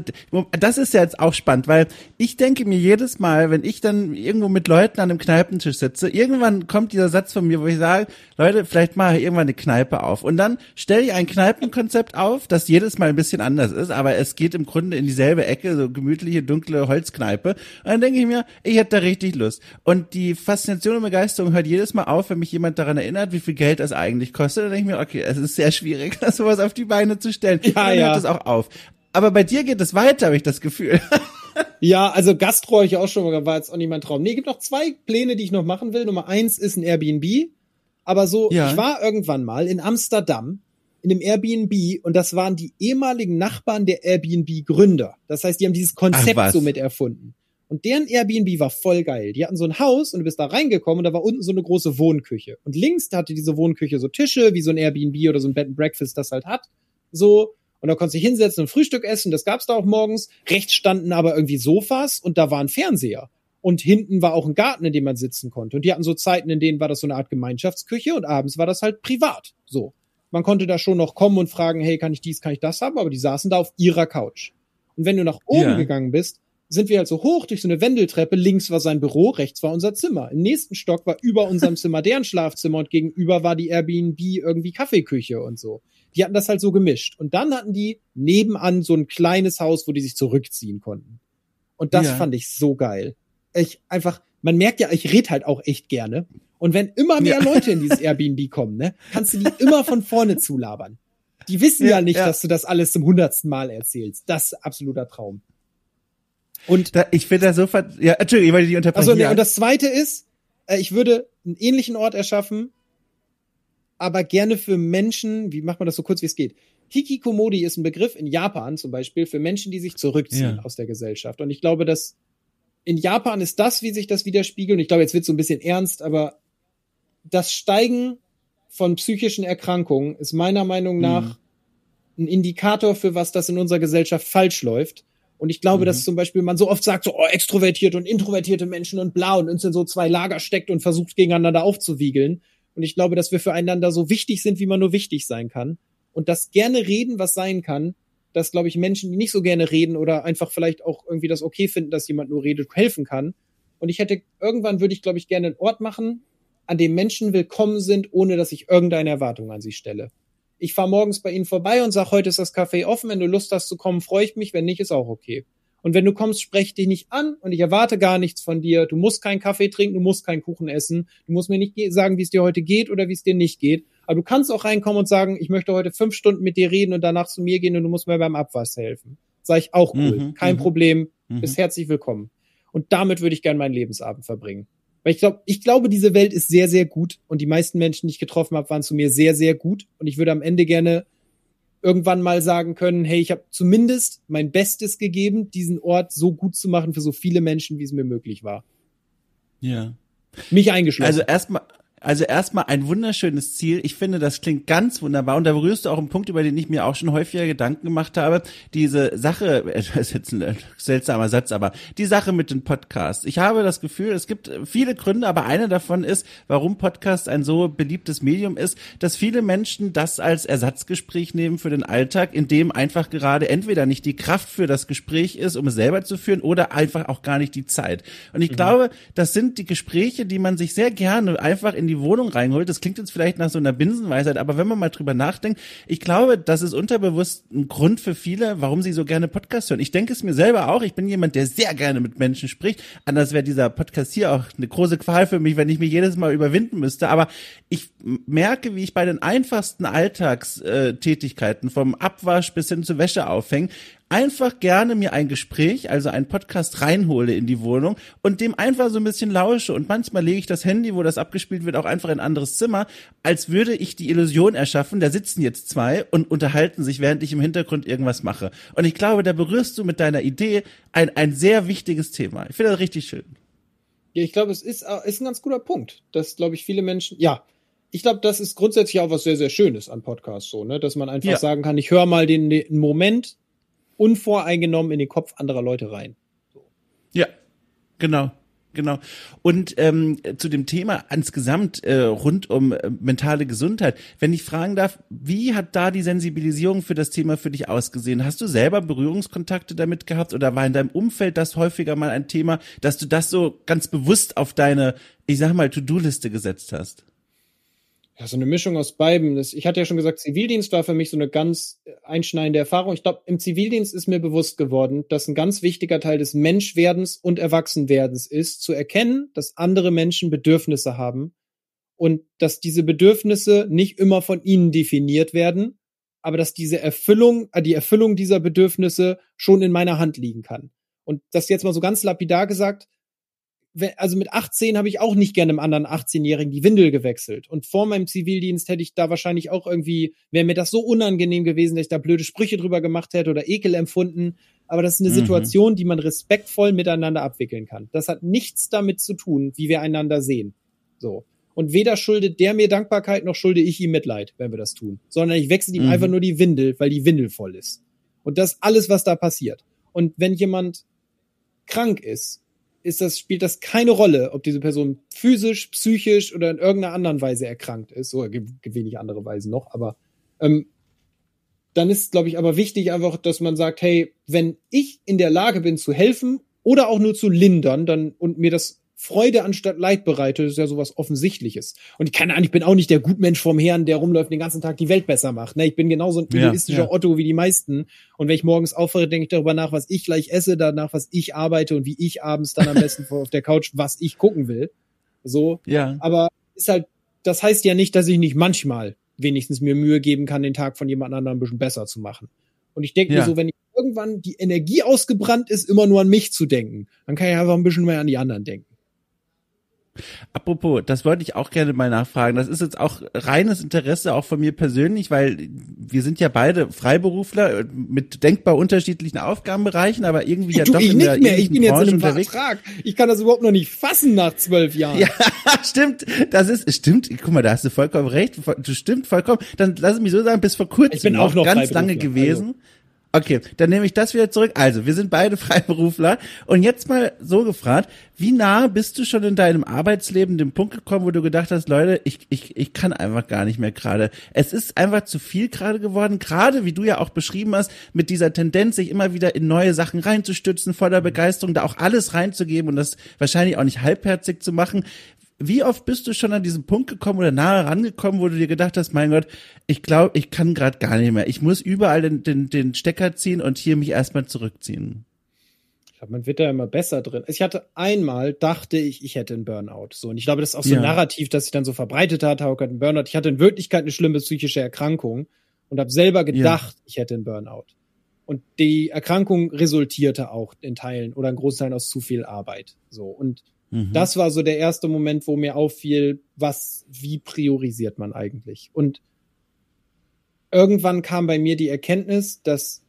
das ist ja jetzt auch spannend, weil ich denke mir jedes Mal, wenn ich dann irgendwo mit Leuten an einem Kneipentisch sitze, irgendwann kommt dieser Satz von mir, wo ich sage, Leute, vielleicht mache ich irgendwann eine Kneipe auf. Und dann stelle ich ein Kneipenkonzept auf, das jedes Mal ein bisschen anders ist, aber es geht im Grunde in dieselbe Ecke, so gemütliche, dunkle Holzkneipe. Und dann denke ich mir, ich hätte da richtig Lust. Und die Faszination und Begeisterung hört jedes Mal auf, wenn mich jemand daran erinnert, wie viel Geld das eigentlich kostet. Dann denke ich mir, okay, es ist sehr schwierig, sowas auf die Beine zu stellen. Ja, ja hört es auch auf. Aber bei dir geht es weiter, habe ich das Gefühl. ja, also Gastro ich auch schon mal, war jetzt auch nicht mein Traum. Nee, gibt noch zwei Pläne, die ich noch machen will. Nummer eins ist ein Airbnb. Aber so, ja. ich war irgendwann mal in Amsterdam in einem Airbnb und das waren die ehemaligen Nachbarn der Airbnb-Gründer. Das heißt, die haben dieses Konzept so mit erfunden. Und deren Airbnb war voll geil. Die hatten so ein Haus und du bist da reingekommen und da war unten so eine große Wohnküche. Und links hatte diese Wohnküche so Tische, wie so ein Airbnb oder so ein Bed and Breakfast das halt hat. So, und da konntest du dich hinsetzen und Frühstück essen, das gab's da auch morgens. Rechts standen aber irgendwie Sofas und da war ein Fernseher. Und hinten war auch ein Garten, in dem man sitzen konnte. Und die hatten so Zeiten, in denen war das so eine Art Gemeinschaftsküche und abends war das halt privat. So. Man konnte da schon noch kommen und fragen, hey, kann ich dies, kann ich das haben? Aber die saßen da auf ihrer Couch. Und wenn du nach oben ja. gegangen bist, sind wir halt so hoch durch so eine Wendeltreppe. Links war sein Büro, rechts war unser Zimmer. Im nächsten Stock war über unserem Zimmer deren Schlafzimmer und gegenüber war die Airbnb irgendwie Kaffeeküche und so die hatten das halt so gemischt. Und dann hatten die nebenan so ein kleines Haus, wo die sich zurückziehen konnten. Und das ja. fand ich so geil. Ich einfach, man merkt ja, ich rede halt auch echt gerne. Und wenn immer mehr ja. Leute in dieses Airbnb kommen, ne, kannst du die immer von vorne zulabern. Die wissen ja, ja nicht, dass du das alles zum hundertsten Mal erzählst. Das ist absoluter Traum. Und da, ich finde das so ver ja, Entschuldigung, ich wollte die unterbrechen. Also, ne, und das zweite ist, äh, ich würde einen ähnlichen Ort erschaffen, aber gerne für Menschen, wie macht man das so kurz wie es geht? Hikikomori ist ein Begriff in Japan zum Beispiel für Menschen, die sich zurückziehen ja. aus der Gesellschaft. Und ich glaube, dass in Japan ist das, wie sich das widerspiegelt. Und ich glaube, jetzt wird so ein bisschen ernst, aber das Steigen von psychischen Erkrankungen ist meiner Meinung nach mhm. ein Indikator für was, das in unserer Gesellschaft falsch läuft. Und ich glaube, mhm. dass zum Beispiel man so oft sagt, so oh, extrovertierte und introvertierte Menschen und bla und uns in so zwei Lager steckt und versucht gegeneinander aufzuwiegeln. Und ich glaube, dass wir füreinander so wichtig sind, wie man nur wichtig sein kann. Und das gerne reden, was sein kann, dass, glaube ich, Menschen, die nicht so gerne reden oder einfach vielleicht auch irgendwie das okay finden, dass jemand nur redet, helfen kann. Und ich hätte, irgendwann würde ich, glaube ich, gerne einen Ort machen, an dem Menschen willkommen sind, ohne dass ich irgendeine Erwartung an sie stelle. Ich fahre morgens bei ihnen vorbei und sage, heute ist das Café offen, wenn du Lust hast zu kommen, freue ich mich, wenn nicht, ist auch okay. Und wenn du kommst, sprech dich nicht an und ich erwarte gar nichts von dir. Du musst keinen Kaffee trinken, du musst keinen Kuchen essen. Du musst mir nicht sagen, wie es dir heute geht oder wie es dir nicht geht. Aber du kannst auch reinkommen und sagen, ich möchte heute fünf Stunden mit dir reden und danach zu mir gehen und du musst mir beim Abwasch helfen. Sag ich auch cool. Mhm, Kein mhm. Problem. Mhm. Bist herzlich willkommen. Und damit würde ich gerne meinen Lebensabend verbringen. Weil ich glaube, ich glaube, diese Welt ist sehr, sehr gut und die meisten Menschen, die ich getroffen habe, waren zu mir sehr, sehr gut. Und ich würde am Ende gerne irgendwann mal sagen können, hey, ich habe zumindest mein Bestes gegeben, diesen Ort so gut zu machen für so viele Menschen, wie es mir möglich war. Ja. Mich eingeschlossen. Also erstmal also erstmal ein wunderschönes Ziel. Ich finde, das klingt ganz wunderbar. Und da berührst du auch einen Punkt, über den ich mir auch schon häufiger Gedanken gemacht habe. Diese Sache, das ist jetzt ein seltsamer Satz, aber die Sache mit den Podcasts. Ich habe das Gefühl, es gibt viele Gründe, aber einer davon ist, warum Podcast ein so beliebtes Medium ist, dass viele Menschen das als Ersatzgespräch nehmen für den Alltag, in dem einfach gerade entweder nicht die Kraft für das Gespräch ist, um es selber zu führen, oder einfach auch gar nicht die Zeit. Und ich mhm. glaube, das sind die Gespräche, die man sich sehr gerne einfach in die Wohnung reinholt. Das klingt jetzt vielleicht nach so einer Binsenweisheit, aber wenn man mal drüber nachdenkt, ich glaube, das ist unterbewusst ein Grund für viele, warum sie so gerne Podcast hören. Ich denke es mir selber auch. Ich bin jemand, der sehr gerne mit Menschen spricht. Anders wäre dieser Podcast hier auch eine große Qual für mich, wenn ich mich jedes Mal überwinden müsste. Aber ich merke, wie ich bei den einfachsten Alltagstätigkeiten vom Abwasch bis hin zu Wäsche aufhängen, einfach gerne mir ein Gespräch, also einen Podcast reinhole in die Wohnung und dem einfach so ein bisschen lausche. Und manchmal lege ich das Handy, wo das abgespielt wird, auch einfach in ein anderes Zimmer, als würde ich die Illusion erschaffen, da sitzen jetzt zwei und unterhalten sich, während ich im Hintergrund irgendwas mache. Und ich glaube, da berührst du mit deiner Idee ein, ein sehr wichtiges Thema. Ich finde das richtig schön. Ja, ich glaube, es ist, äh, ist ein ganz guter Punkt, dass, glaube ich, viele Menschen, ja, ich glaube, das ist grundsätzlich auch was sehr, sehr Schönes an Podcasts so, ne? Dass man einfach ja. sagen kann, ich höre mal den, den Moment, unvoreingenommen in den Kopf anderer Leute rein. So. Ja, Genau. Genau. Und ähm, zu dem Thema insgesamt äh, rund um äh, mentale Gesundheit, wenn ich fragen darf, wie hat da die Sensibilisierung für das Thema für dich ausgesehen? Hast du selber Berührungskontakte damit gehabt oder war in deinem Umfeld das häufiger mal ein Thema, dass du das so ganz bewusst auf deine, ich sag mal, To-Do-Liste gesetzt hast? Ja, so eine Mischung aus beiden. ich hatte ja schon gesagt, Zivildienst war für mich so eine ganz einschneidende Erfahrung. Ich glaube, im Zivildienst ist mir bewusst geworden, dass ein ganz wichtiger Teil des Menschwerdens und Erwachsenwerdens ist, zu erkennen, dass andere Menschen Bedürfnisse haben und dass diese Bedürfnisse nicht immer von ihnen definiert werden, aber dass diese Erfüllung, äh, die Erfüllung dieser Bedürfnisse schon in meiner Hand liegen kann. Und das jetzt mal so ganz lapidar gesagt, also mit 18 habe ich auch nicht gerne einem anderen 18-Jährigen die Windel gewechselt. Und vor meinem Zivildienst hätte ich da wahrscheinlich auch irgendwie, wäre mir das so unangenehm gewesen, dass ich da blöde Sprüche drüber gemacht hätte oder Ekel empfunden. Aber das ist eine mhm. Situation, die man respektvoll miteinander abwickeln kann. Das hat nichts damit zu tun, wie wir einander sehen. So. Und weder schuldet der mir Dankbarkeit, noch schulde ich ihm Mitleid, wenn wir das tun. Sondern ich wechsle ihm mhm. einfach nur die Windel, weil die Windel voll ist. Und das ist alles, was da passiert. Und wenn jemand krank ist, ist das, spielt das keine Rolle, ob diese Person physisch, psychisch oder in irgendeiner anderen Weise erkrankt ist. So, gibt, gibt wenig andere Weisen noch, aber ähm, dann ist, glaube ich, aber wichtig einfach, dass man sagt, hey, wenn ich in der Lage bin zu helfen oder auch nur zu lindern, dann und mir das Freude anstatt Leid bereitet, ist ja sowas Offensichtliches. Und ich kann ich bin auch nicht der Gutmensch vom Herrn, der rumläuft den ganzen Tag die Welt besser macht. Ne, ich bin genauso ein egoistischer ja, ja. Otto wie die meisten. Und wenn ich morgens aufwache, denke ich darüber nach, was ich gleich esse, danach, was ich arbeite und wie ich abends dann am besten auf der Couch, was ich gucken will. So. Ja. Aber ist halt, das heißt ja nicht, dass ich nicht manchmal wenigstens mir Mühe geben kann, den Tag von jemand anderem ein bisschen besser zu machen. Und ich denke ja. mir so, wenn ich irgendwann die Energie ausgebrannt ist, immer nur an mich zu denken, dann kann ich einfach ein bisschen mehr an die anderen denken. Apropos, das wollte ich auch gerne mal nachfragen. Das ist jetzt auch reines Interesse auch von mir persönlich, weil wir sind ja beide Freiberufler mit denkbar unterschiedlichen Aufgabenbereichen, aber irgendwie ja du, doch ich in der mehr. Ich bin Branche jetzt in einem unterwegs. Vertrag. Ich kann das überhaupt noch nicht fassen nach zwölf Jahren. Ja, stimmt. Das ist stimmt. Guck mal, da hast du vollkommen recht. Du stimmt vollkommen. Dann lass es mich so sagen, bis vor kurzem ich bin auch noch ganz lange gewesen. Also. Okay, dann nehme ich das wieder zurück. Also, wir sind beide Freiberufler. Und jetzt mal so gefragt, wie nah bist du schon in deinem Arbeitsleben dem Punkt gekommen, wo du gedacht hast, Leute, ich, ich, ich kann einfach gar nicht mehr gerade. Es ist einfach zu viel gerade geworden, gerade wie du ja auch beschrieben hast, mit dieser Tendenz, sich immer wieder in neue Sachen reinzustützen, voller Begeisterung, da auch alles reinzugeben und das wahrscheinlich auch nicht halbherzig zu machen. Wie oft bist du schon an diesen Punkt gekommen oder nahe rangekommen, wo du dir gedacht hast, mein Gott, ich glaube, ich kann gerade gar nicht mehr. Ich muss überall den, den, den Stecker ziehen und hier mich erstmal zurückziehen. Ich glaube, man wird da immer besser drin. Ich hatte einmal, dachte ich, ich hätte einen Burnout. So, und ich glaube, das ist auch so ein Narrativ, das sich dann so verbreitet hat, Hauke hat einen Burnout. Ich hatte in Wirklichkeit eine schlimme psychische Erkrankung und habe selber gedacht, ja. ich hätte einen Burnout. Und die Erkrankung resultierte auch in Teilen oder in Großteilen aus zu viel Arbeit. So. Und Mhm. Das war so der erste Moment, wo mir auffiel, was, wie priorisiert man eigentlich? Und irgendwann kam bei mir die Erkenntnis, dass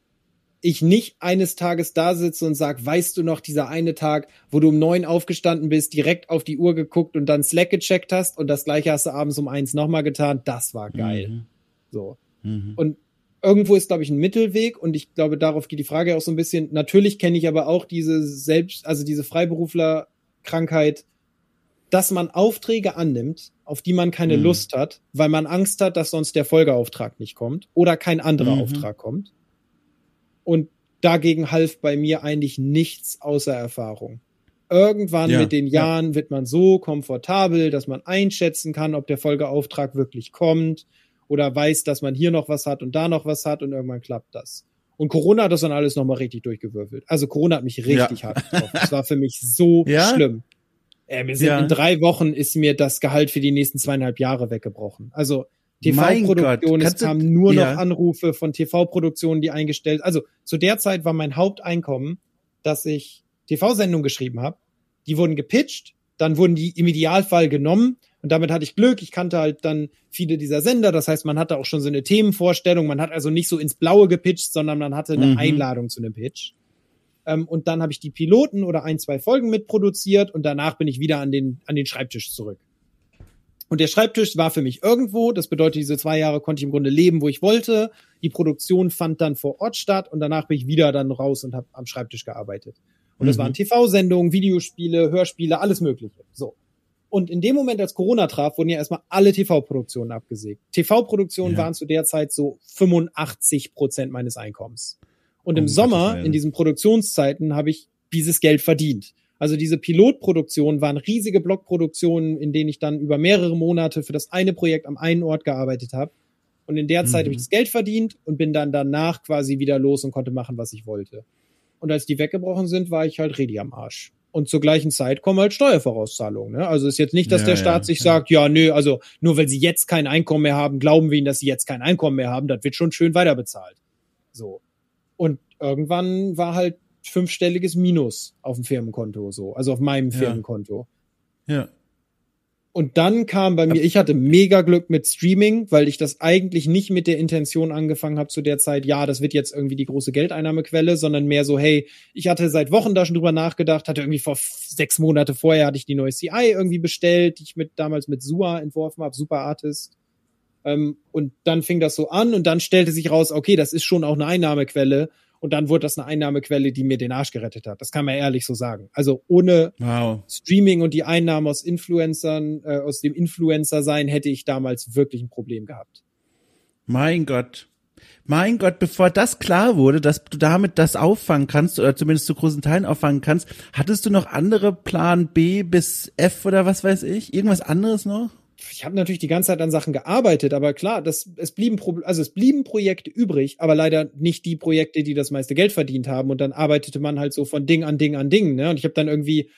ich nicht eines Tages da sitze und sag, weißt du noch, dieser eine Tag, wo du um neun aufgestanden bist, direkt auf die Uhr geguckt und dann Slack gecheckt hast und das gleiche hast du abends um eins nochmal getan, das war geil. Mhm. So. Mhm. Und irgendwo ist, glaube ich, ein Mittelweg und ich glaube, darauf geht die Frage auch so ein bisschen. Natürlich kenne ich aber auch diese selbst, also diese Freiberufler Krankheit, dass man Aufträge annimmt, auf die man keine mhm. Lust hat, weil man Angst hat, dass sonst der Folgeauftrag nicht kommt oder kein anderer mhm. Auftrag kommt. Und dagegen half bei mir eigentlich nichts außer Erfahrung. Irgendwann ja, mit den Jahren ja. wird man so komfortabel, dass man einschätzen kann, ob der Folgeauftrag wirklich kommt oder weiß, dass man hier noch was hat und da noch was hat und irgendwann klappt das. Und Corona hat das dann alles nochmal richtig durchgewürfelt. Also Corona hat mich richtig ja. hart getroffen. Das war für mich so ja? schlimm. Äh, mir sind ja. in drei Wochen ist mir das Gehalt für die nächsten zweieinhalb Jahre weggebrochen. Also TV-Produktion, es kamen nur noch Anrufe von TV-Produktionen, die eingestellt. Also zu der Zeit war mein Haupteinkommen, dass ich TV-Sendungen geschrieben habe. Die wurden gepitcht, dann wurden die im Idealfall genommen und damit hatte ich Glück. Ich kannte halt dann viele dieser Sender. Das heißt, man hatte auch schon so eine Themenvorstellung. Man hat also nicht so ins Blaue gepitcht, sondern man hatte eine mhm. Einladung zu einem Pitch. Ähm, und dann habe ich die Piloten oder ein, zwei Folgen mitproduziert und danach bin ich wieder an den, an den Schreibtisch zurück. Und der Schreibtisch war für mich irgendwo. Das bedeutet, diese zwei Jahre konnte ich im Grunde leben, wo ich wollte. Die Produktion fand dann vor Ort statt und danach bin ich wieder dann raus und habe am Schreibtisch gearbeitet. Und das mhm. waren TV-Sendungen, Videospiele, Hörspiele, alles Mögliche. So. Und in dem Moment, als Corona traf, wurden ja erstmal alle TV-Produktionen abgesägt. TV-Produktionen ja. waren zu der Zeit so 85 Prozent meines Einkommens. Und im Sommer, in diesen Produktionszeiten, habe ich dieses Geld verdient. Also diese Pilotproduktionen waren riesige Blockproduktionen, in denen ich dann über mehrere Monate für das eine Projekt am einen Ort gearbeitet habe. Und in der Zeit mhm. habe ich das Geld verdient und bin dann danach quasi wieder los und konnte machen, was ich wollte. Und als die weggebrochen sind, war ich halt ready am Arsch. Und zur gleichen Zeit kommen halt Steuervorauszahlungen. Ne? Also ist jetzt nicht, dass ja, der Staat ja, sich ja. sagt, ja, nö, also nur weil sie jetzt kein Einkommen mehr haben, glauben wir ihnen, dass sie jetzt kein Einkommen mehr haben. Das wird schon schön weiterbezahlt. So. Und irgendwann war halt fünfstelliges Minus auf dem Firmenkonto, so, also auf meinem Firmenkonto. Ja. Und dann kam bei mir, ich hatte mega Glück mit Streaming, weil ich das eigentlich nicht mit der Intention angefangen habe zu der Zeit, ja, das wird jetzt irgendwie die große Geldeinnahmequelle, sondern mehr so, hey, ich hatte seit Wochen da schon drüber nachgedacht, hatte irgendwie vor sechs Monate vorher hatte ich die neue CI irgendwie bestellt, die ich mit damals mit Sua entworfen habe, Super Artist. Ähm, und dann fing das so an und dann stellte sich raus, okay, das ist schon auch eine Einnahmequelle. Und dann wurde das eine Einnahmequelle, die mir den Arsch gerettet hat. Das kann man ehrlich so sagen. Also ohne wow. Streaming und die Einnahmen aus Influencern, äh, aus dem Influencer sein, hätte ich damals wirklich ein Problem gehabt. Mein Gott. Mein Gott, bevor das klar wurde, dass du damit das auffangen kannst oder zumindest zu großen Teilen auffangen kannst, hattest du noch andere Plan B bis F oder was weiß ich? Irgendwas anderes noch? Ich habe natürlich die ganze Zeit an Sachen gearbeitet, aber klar, das, es blieben Pro also es blieben Projekte übrig, aber leider nicht die Projekte, die das meiste Geld verdient haben. Und dann arbeitete man halt so von Ding an Ding an Ding. Ne? Und ich habe dann irgendwie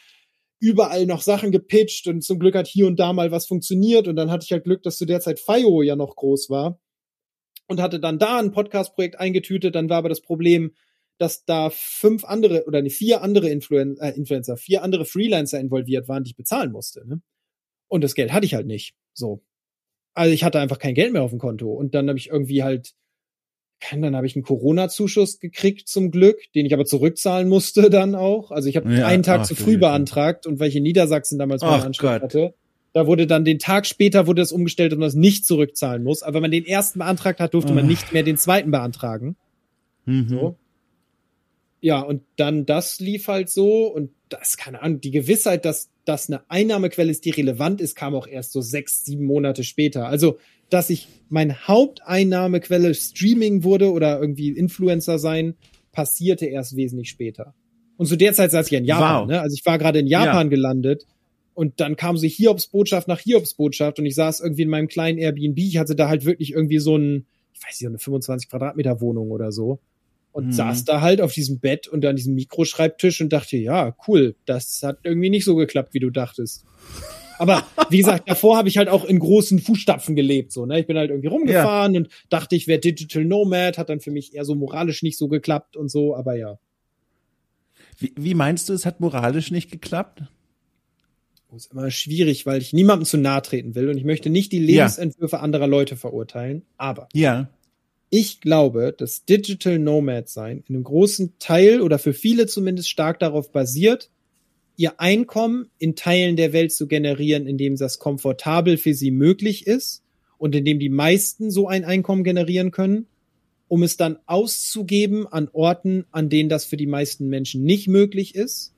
überall noch Sachen gepitcht und zum Glück hat hier und da mal was funktioniert. Und dann hatte ich halt Glück, dass zu der Zeit FIO ja noch groß war und hatte dann da ein Podcast-Projekt eingetütet. Dann war aber das Problem, dass da fünf andere oder vier andere Influen äh, Influencer, vier andere Freelancer involviert waren, die ich bezahlen musste. Ne? Und das Geld hatte ich halt nicht. So. Also ich hatte einfach kein Geld mehr auf dem Konto. Und dann habe ich irgendwie halt, dann habe ich einen Corona-Zuschuss gekriegt zum Glück, den ich aber zurückzahlen musste dann auch. Also ich habe ja, einen Tag ach, zu früh beantragt und weil ich in Niedersachsen damals meinen Anspruch hatte, da wurde dann den Tag später wurde das umgestellt und das nicht zurückzahlen muss. Aber wenn man den ersten beantragt hat, durfte man nicht mehr den zweiten beantragen. Mhm. So. Ja, und dann das lief halt so und das, keine Ahnung, die Gewissheit, dass das eine Einnahmequelle ist, die relevant ist, kam auch erst so sechs, sieben Monate später. Also, dass ich mein Haupteinnahmequelle Streaming wurde oder irgendwie Influencer sein, passierte erst wesentlich später. Und zu der Zeit saß ich ja in Japan, wow. ne? Also ich war gerade in Japan ja. gelandet und dann kam so Hiobs-Botschaft nach Hiobs-Botschaft und ich saß irgendwie in meinem kleinen Airbnb. Ich hatte da halt wirklich irgendwie so ein, ich weiß nicht, so eine 25 Quadratmeter Wohnung oder so und mhm. saß da halt auf diesem Bett und an diesem Mikroschreibtisch und dachte, ja, cool, das hat irgendwie nicht so geklappt, wie du dachtest. Aber wie gesagt, davor habe ich halt auch in großen Fußstapfen gelebt. So, ne? Ich bin halt irgendwie rumgefahren ja. und dachte, ich wäre Digital Nomad, hat dann für mich eher so moralisch nicht so geklappt und so, aber ja. Wie, wie meinst du, es hat moralisch nicht geklappt? Oh, ist immer schwierig, weil ich niemandem zu nahe treten will und ich möchte nicht die Lebensentwürfe ja. anderer Leute verurteilen. Aber ja ich glaube, dass Digital Nomad sein in einem großen Teil oder für viele zumindest stark darauf basiert, ihr Einkommen in Teilen der Welt zu generieren, in dem das komfortabel für sie möglich ist und in dem die meisten so ein Einkommen generieren können, um es dann auszugeben an Orten, an denen das für die meisten Menschen nicht möglich ist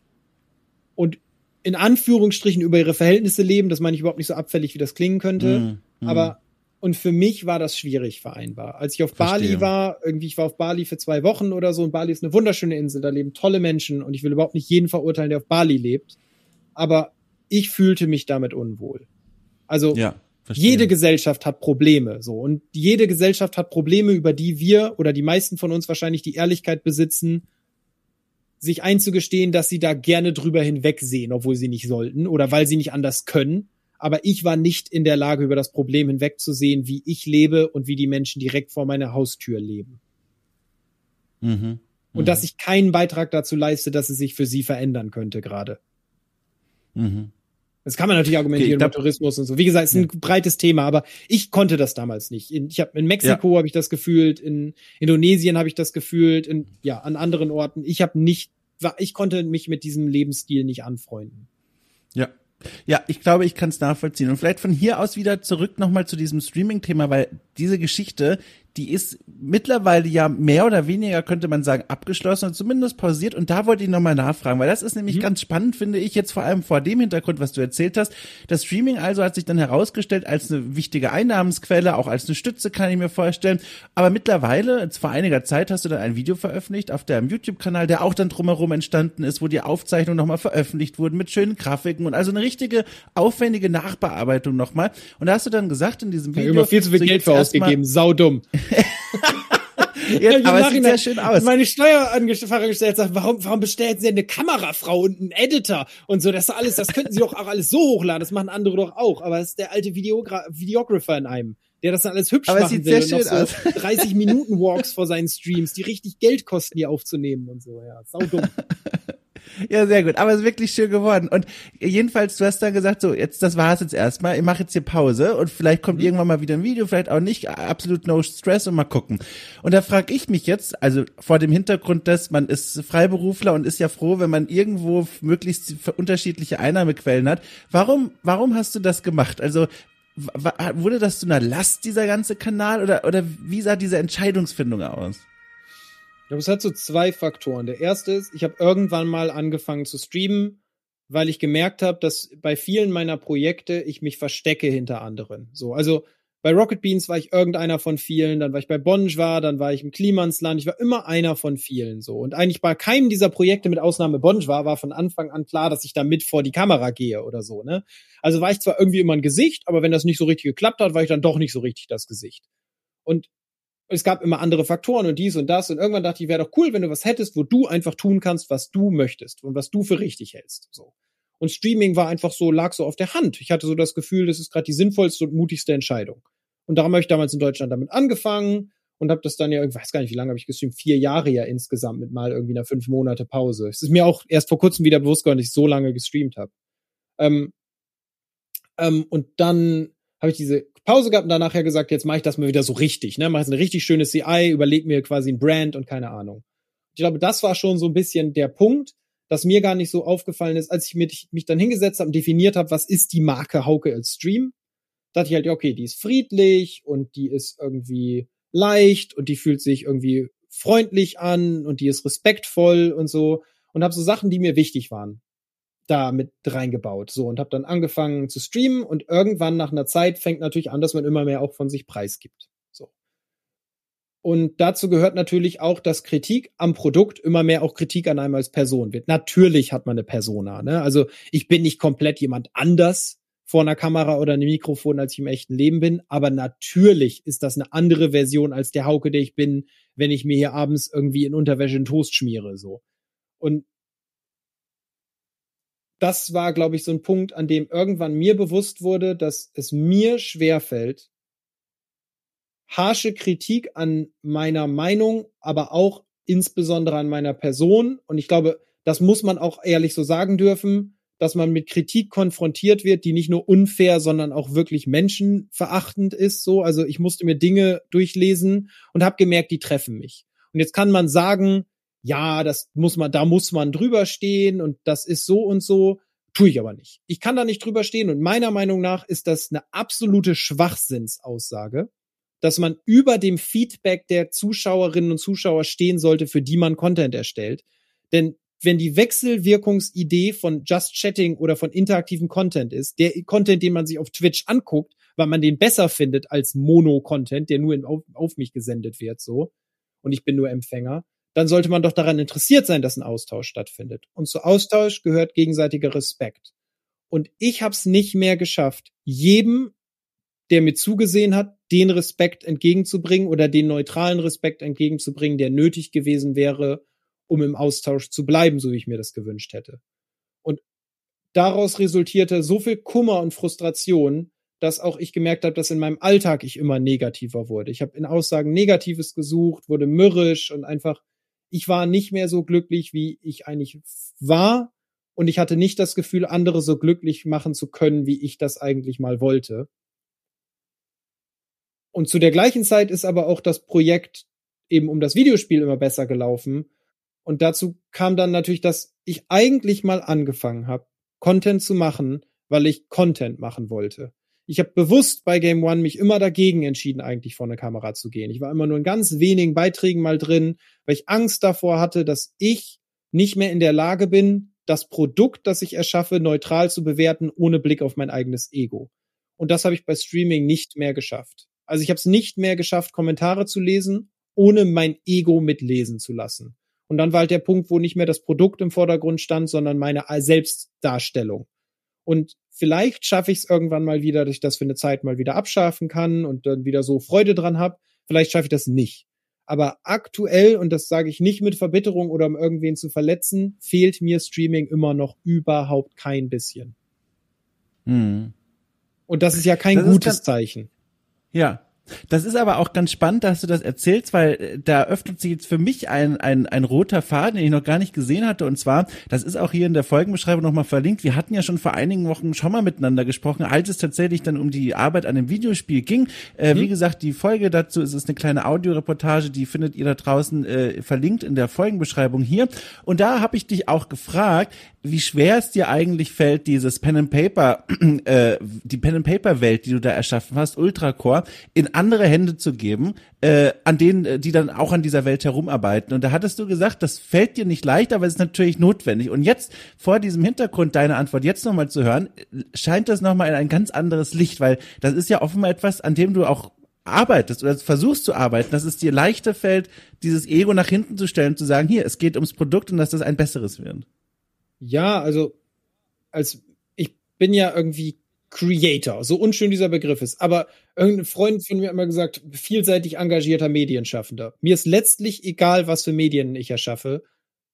und in Anführungsstrichen über ihre Verhältnisse leben. Das meine ich überhaupt nicht so abfällig, wie das klingen könnte. Mm, mm. Aber und für mich war das schwierig vereinbar. Als ich auf Verstehe. Bali war, irgendwie, ich war auf Bali für zwei Wochen oder so und Bali ist eine wunderschöne Insel, da leben tolle Menschen und ich will überhaupt nicht jeden verurteilen, der auf Bali lebt. Aber ich fühlte mich damit unwohl. Also, ja, jede Gesellschaft hat Probleme, so. Und jede Gesellschaft hat Probleme, über die wir oder die meisten von uns wahrscheinlich die Ehrlichkeit besitzen, sich einzugestehen, dass sie da gerne drüber hinwegsehen, obwohl sie nicht sollten oder weil sie nicht anders können aber ich war nicht in der Lage, über das Problem hinwegzusehen, wie ich lebe und wie die Menschen direkt vor meiner Haustür leben. Mhm. Und dass ich keinen Beitrag dazu leiste, dass es sich für sie verändern könnte gerade. Mhm. Das kann man natürlich argumentieren okay, mit Tourismus und so. Wie gesagt, es ist ein ja. breites Thema, aber ich konnte das damals nicht. In, ich habe in Mexiko ja. habe ich das gefühlt, in Indonesien habe ich das gefühlt, in ja an anderen Orten. Ich habe nicht, ich konnte mich mit diesem Lebensstil nicht anfreunden. Ja, ja, ich glaube, ich kann es nachvollziehen. Und vielleicht von hier aus wieder zurück nochmal zu diesem Streaming-Thema, weil diese Geschichte, die ist mittlerweile ja mehr oder weniger, könnte man sagen, abgeschlossen und zumindest pausiert. Und da wollte ich nochmal nachfragen, weil das ist nämlich mhm. ganz spannend, finde ich, jetzt vor allem vor dem Hintergrund, was du erzählt hast. Das Streaming also hat sich dann herausgestellt als eine wichtige Einnahmensquelle, auch als eine Stütze, kann ich mir vorstellen. Aber mittlerweile, jetzt vor einiger Zeit, hast du dann ein Video veröffentlicht auf deinem YouTube-Kanal, der auch dann drumherum entstanden ist, wo die Aufzeichnungen nochmal veröffentlicht wurden mit schönen Grafiken und also eine richtige aufwendige Nachbearbeitung nochmal. Und da hast du dann gesagt in diesem Video. Ich habe immer viel zu viel so Geld für ausgegeben, saudumm. Jetzt, aber es sieht sehr schön aus. Meine Steuerfahrer gestellt sagt, warum, warum bestellen Sie eine Kamerafrau und einen Editor und so? Das alles, das könnten Sie doch auch alles so hochladen. Das machen andere doch auch. Aber es ist der alte Videogra Videographer in einem, der das dann alles hübsch aber machen sieht will. Sehr schön so 30 Minuten Walks vor seinen Streams, die richtig Geld kosten, die aufzunehmen und so. Ja, sau dumm. Ja, sehr gut. Aber es ist wirklich schön geworden. Und jedenfalls, du hast dann gesagt, so, jetzt, das war's jetzt erstmal. Ich mache jetzt hier Pause und vielleicht kommt mhm. irgendwann mal wieder ein Video, vielleicht auch nicht. Absolut no stress und mal gucken. Und da frage ich mich jetzt, also vor dem Hintergrund, dass man ist Freiberufler und ist ja froh, wenn man irgendwo möglichst unterschiedliche Einnahmequellen hat. Warum, warum hast du das gemacht? Also, wurde das zu einer Last, dieser ganze Kanal, oder, oder wie sah diese Entscheidungsfindung aus? Glaube, es hat so zwei Faktoren. Der erste ist, ich habe irgendwann mal angefangen zu streamen, weil ich gemerkt habe, dass bei vielen meiner Projekte ich mich verstecke hinter anderen. So, also bei Rocket Beans war ich irgendeiner von vielen, dann war ich bei Bonjwa, dann war ich im Klimansland, ich war immer einer von vielen so. Und eigentlich bei keinem dieser Projekte mit Ausnahme Bonjwa war von Anfang an klar, dass ich da mit vor die Kamera gehe oder so, ne? Also war ich zwar irgendwie immer ein Gesicht, aber wenn das nicht so richtig geklappt hat, war ich dann doch nicht so richtig das Gesicht. Und es gab immer andere Faktoren und dies und das. Und irgendwann dachte ich, wäre doch cool, wenn du was hättest, wo du einfach tun kannst, was du möchtest und was du für richtig hältst. So. Und Streaming war einfach so, lag so auf der Hand. Ich hatte so das Gefühl, das ist gerade die sinnvollste und mutigste Entscheidung. Und darum habe ich damals in Deutschland damit angefangen und habe das dann ja, ich weiß gar nicht, wie lange habe ich gestreamt, vier Jahre ja insgesamt mit mal irgendwie einer fünf Monate Pause. Es ist mir auch erst vor kurzem wieder bewusst geworden, dass ich so lange gestreamt habe. Ähm, ähm, und dann habe ich diese Pause gehabt und danach ja gesagt, jetzt mache ich das mal wieder so richtig, ne? Mache jetzt eine richtig schöne CI, überleg mir quasi ein Brand und keine Ahnung. Ich glaube, das war schon so ein bisschen der Punkt, dass mir gar nicht so aufgefallen ist, als ich mich, mich dann hingesetzt habe und definiert habe, was ist die Marke Hauke als Stream, dachte ich halt, okay, die ist friedlich und die ist irgendwie leicht und die fühlt sich irgendwie freundlich an und die ist respektvoll und so und habe so Sachen, die mir wichtig waren da mit reingebaut. So und habe dann angefangen zu streamen und irgendwann nach einer Zeit fängt natürlich an, dass man immer mehr auch von sich preisgibt. So. Und dazu gehört natürlich auch, dass Kritik am Produkt immer mehr auch Kritik an einem als Person wird. Natürlich hat man eine Persona. Ne? Also ich bin nicht komplett jemand anders vor einer Kamera oder einem Mikrofon, als ich im echten Leben bin. Aber natürlich ist das eine andere Version als der Hauke, der ich bin, wenn ich mir hier abends irgendwie in Unterwäsche einen Toast schmiere. So. Und das war, glaube ich, so ein Punkt, an dem irgendwann mir bewusst wurde, dass es mir schwerfällt, harsche Kritik an meiner Meinung, aber auch insbesondere an meiner Person. Und ich glaube, das muss man auch ehrlich so sagen dürfen, dass man mit Kritik konfrontiert wird, die nicht nur unfair, sondern auch wirklich menschenverachtend ist. So, also ich musste mir Dinge durchlesen und habe gemerkt, die treffen mich. Und jetzt kann man sagen, ja, das muss man, da muss man drüber stehen und das ist so und so. Tue ich aber nicht. Ich kann da nicht drüber stehen und meiner Meinung nach ist das eine absolute Schwachsinnsaussage, dass man über dem Feedback der Zuschauerinnen und Zuschauer stehen sollte, für die man Content erstellt. Denn wenn die Wechselwirkungsidee von Just Chatting oder von interaktivem Content ist, der Content, den man sich auf Twitch anguckt, weil man den besser findet als Mono-Content, der nur in, auf, auf mich gesendet wird, so, und ich bin nur Empfänger, dann sollte man doch daran interessiert sein, dass ein Austausch stattfindet. Und zu Austausch gehört gegenseitiger Respekt. Und ich habe es nicht mehr geschafft, jedem, der mir zugesehen hat, den Respekt entgegenzubringen oder den neutralen Respekt entgegenzubringen, der nötig gewesen wäre, um im Austausch zu bleiben, so wie ich mir das gewünscht hätte. Und daraus resultierte so viel Kummer und Frustration, dass auch ich gemerkt habe, dass in meinem Alltag ich immer negativer wurde. Ich habe in Aussagen Negatives gesucht, wurde mürrisch und einfach ich war nicht mehr so glücklich, wie ich eigentlich war. Und ich hatte nicht das Gefühl, andere so glücklich machen zu können, wie ich das eigentlich mal wollte. Und zu der gleichen Zeit ist aber auch das Projekt eben um das Videospiel immer besser gelaufen. Und dazu kam dann natürlich, dass ich eigentlich mal angefangen habe, Content zu machen, weil ich Content machen wollte. Ich habe bewusst bei Game One mich immer dagegen entschieden, eigentlich vor eine Kamera zu gehen. Ich war immer nur in ganz wenigen Beiträgen mal drin, weil ich Angst davor hatte, dass ich nicht mehr in der Lage bin, das Produkt, das ich erschaffe, neutral zu bewerten, ohne Blick auf mein eigenes Ego. Und das habe ich bei Streaming nicht mehr geschafft. Also ich habe es nicht mehr geschafft, Kommentare zu lesen, ohne mein Ego mitlesen zu lassen. Und dann war halt der Punkt, wo nicht mehr das Produkt im Vordergrund stand, sondern meine Selbstdarstellung. Und vielleicht schaffe ich es irgendwann mal wieder, dass ich das für eine Zeit mal wieder abschaffen kann und dann wieder so Freude dran habe. Vielleicht schaffe ich das nicht. Aber aktuell, und das sage ich nicht mit Verbitterung oder um irgendwen zu verletzen, fehlt mir Streaming immer noch überhaupt kein bisschen. Hm. Und das ist ja kein das gutes Zeichen. Ja, das ist aber auch ganz spannend, dass du das erzählst, weil äh, da öffnet sich jetzt für mich ein, ein, ein roter Faden, den ich noch gar nicht gesehen hatte. Und zwar, das ist auch hier in der Folgenbeschreibung nochmal verlinkt. Wir hatten ja schon vor einigen Wochen schon mal miteinander gesprochen, als es tatsächlich dann um die Arbeit an dem Videospiel ging. Äh, mhm. Wie gesagt, die Folge dazu ist, ist eine kleine Audioreportage, die findet ihr da draußen äh, verlinkt in der Folgenbeschreibung hier. Und da habe ich dich auch gefragt, wie schwer es dir eigentlich fällt, dieses Pen and Paper, äh, die Pen and Paper Welt, die du da erschaffen hast, Ultracore, in andere Hände zu geben, äh, an denen, äh, die dann auch an dieser Welt herumarbeiten. Und da hattest du gesagt, das fällt dir nicht leicht, aber es ist natürlich notwendig. Und jetzt vor diesem Hintergrund deine Antwort jetzt nochmal zu hören, scheint das nochmal in ein ganz anderes Licht, weil das ist ja offenbar etwas, an dem du auch arbeitest oder versuchst zu arbeiten, dass es dir leichter fällt, dieses Ego nach hinten zu stellen, zu sagen, hier, es geht ums Produkt und dass das ein besseres wird. Ja, also als ich bin ja irgendwie Creator, so unschön dieser Begriff ist, aber irgendein Freund von mir hat immer gesagt, vielseitig engagierter Medienschaffender. Mir ist letztlich egal, was für Medien ich erschaffe,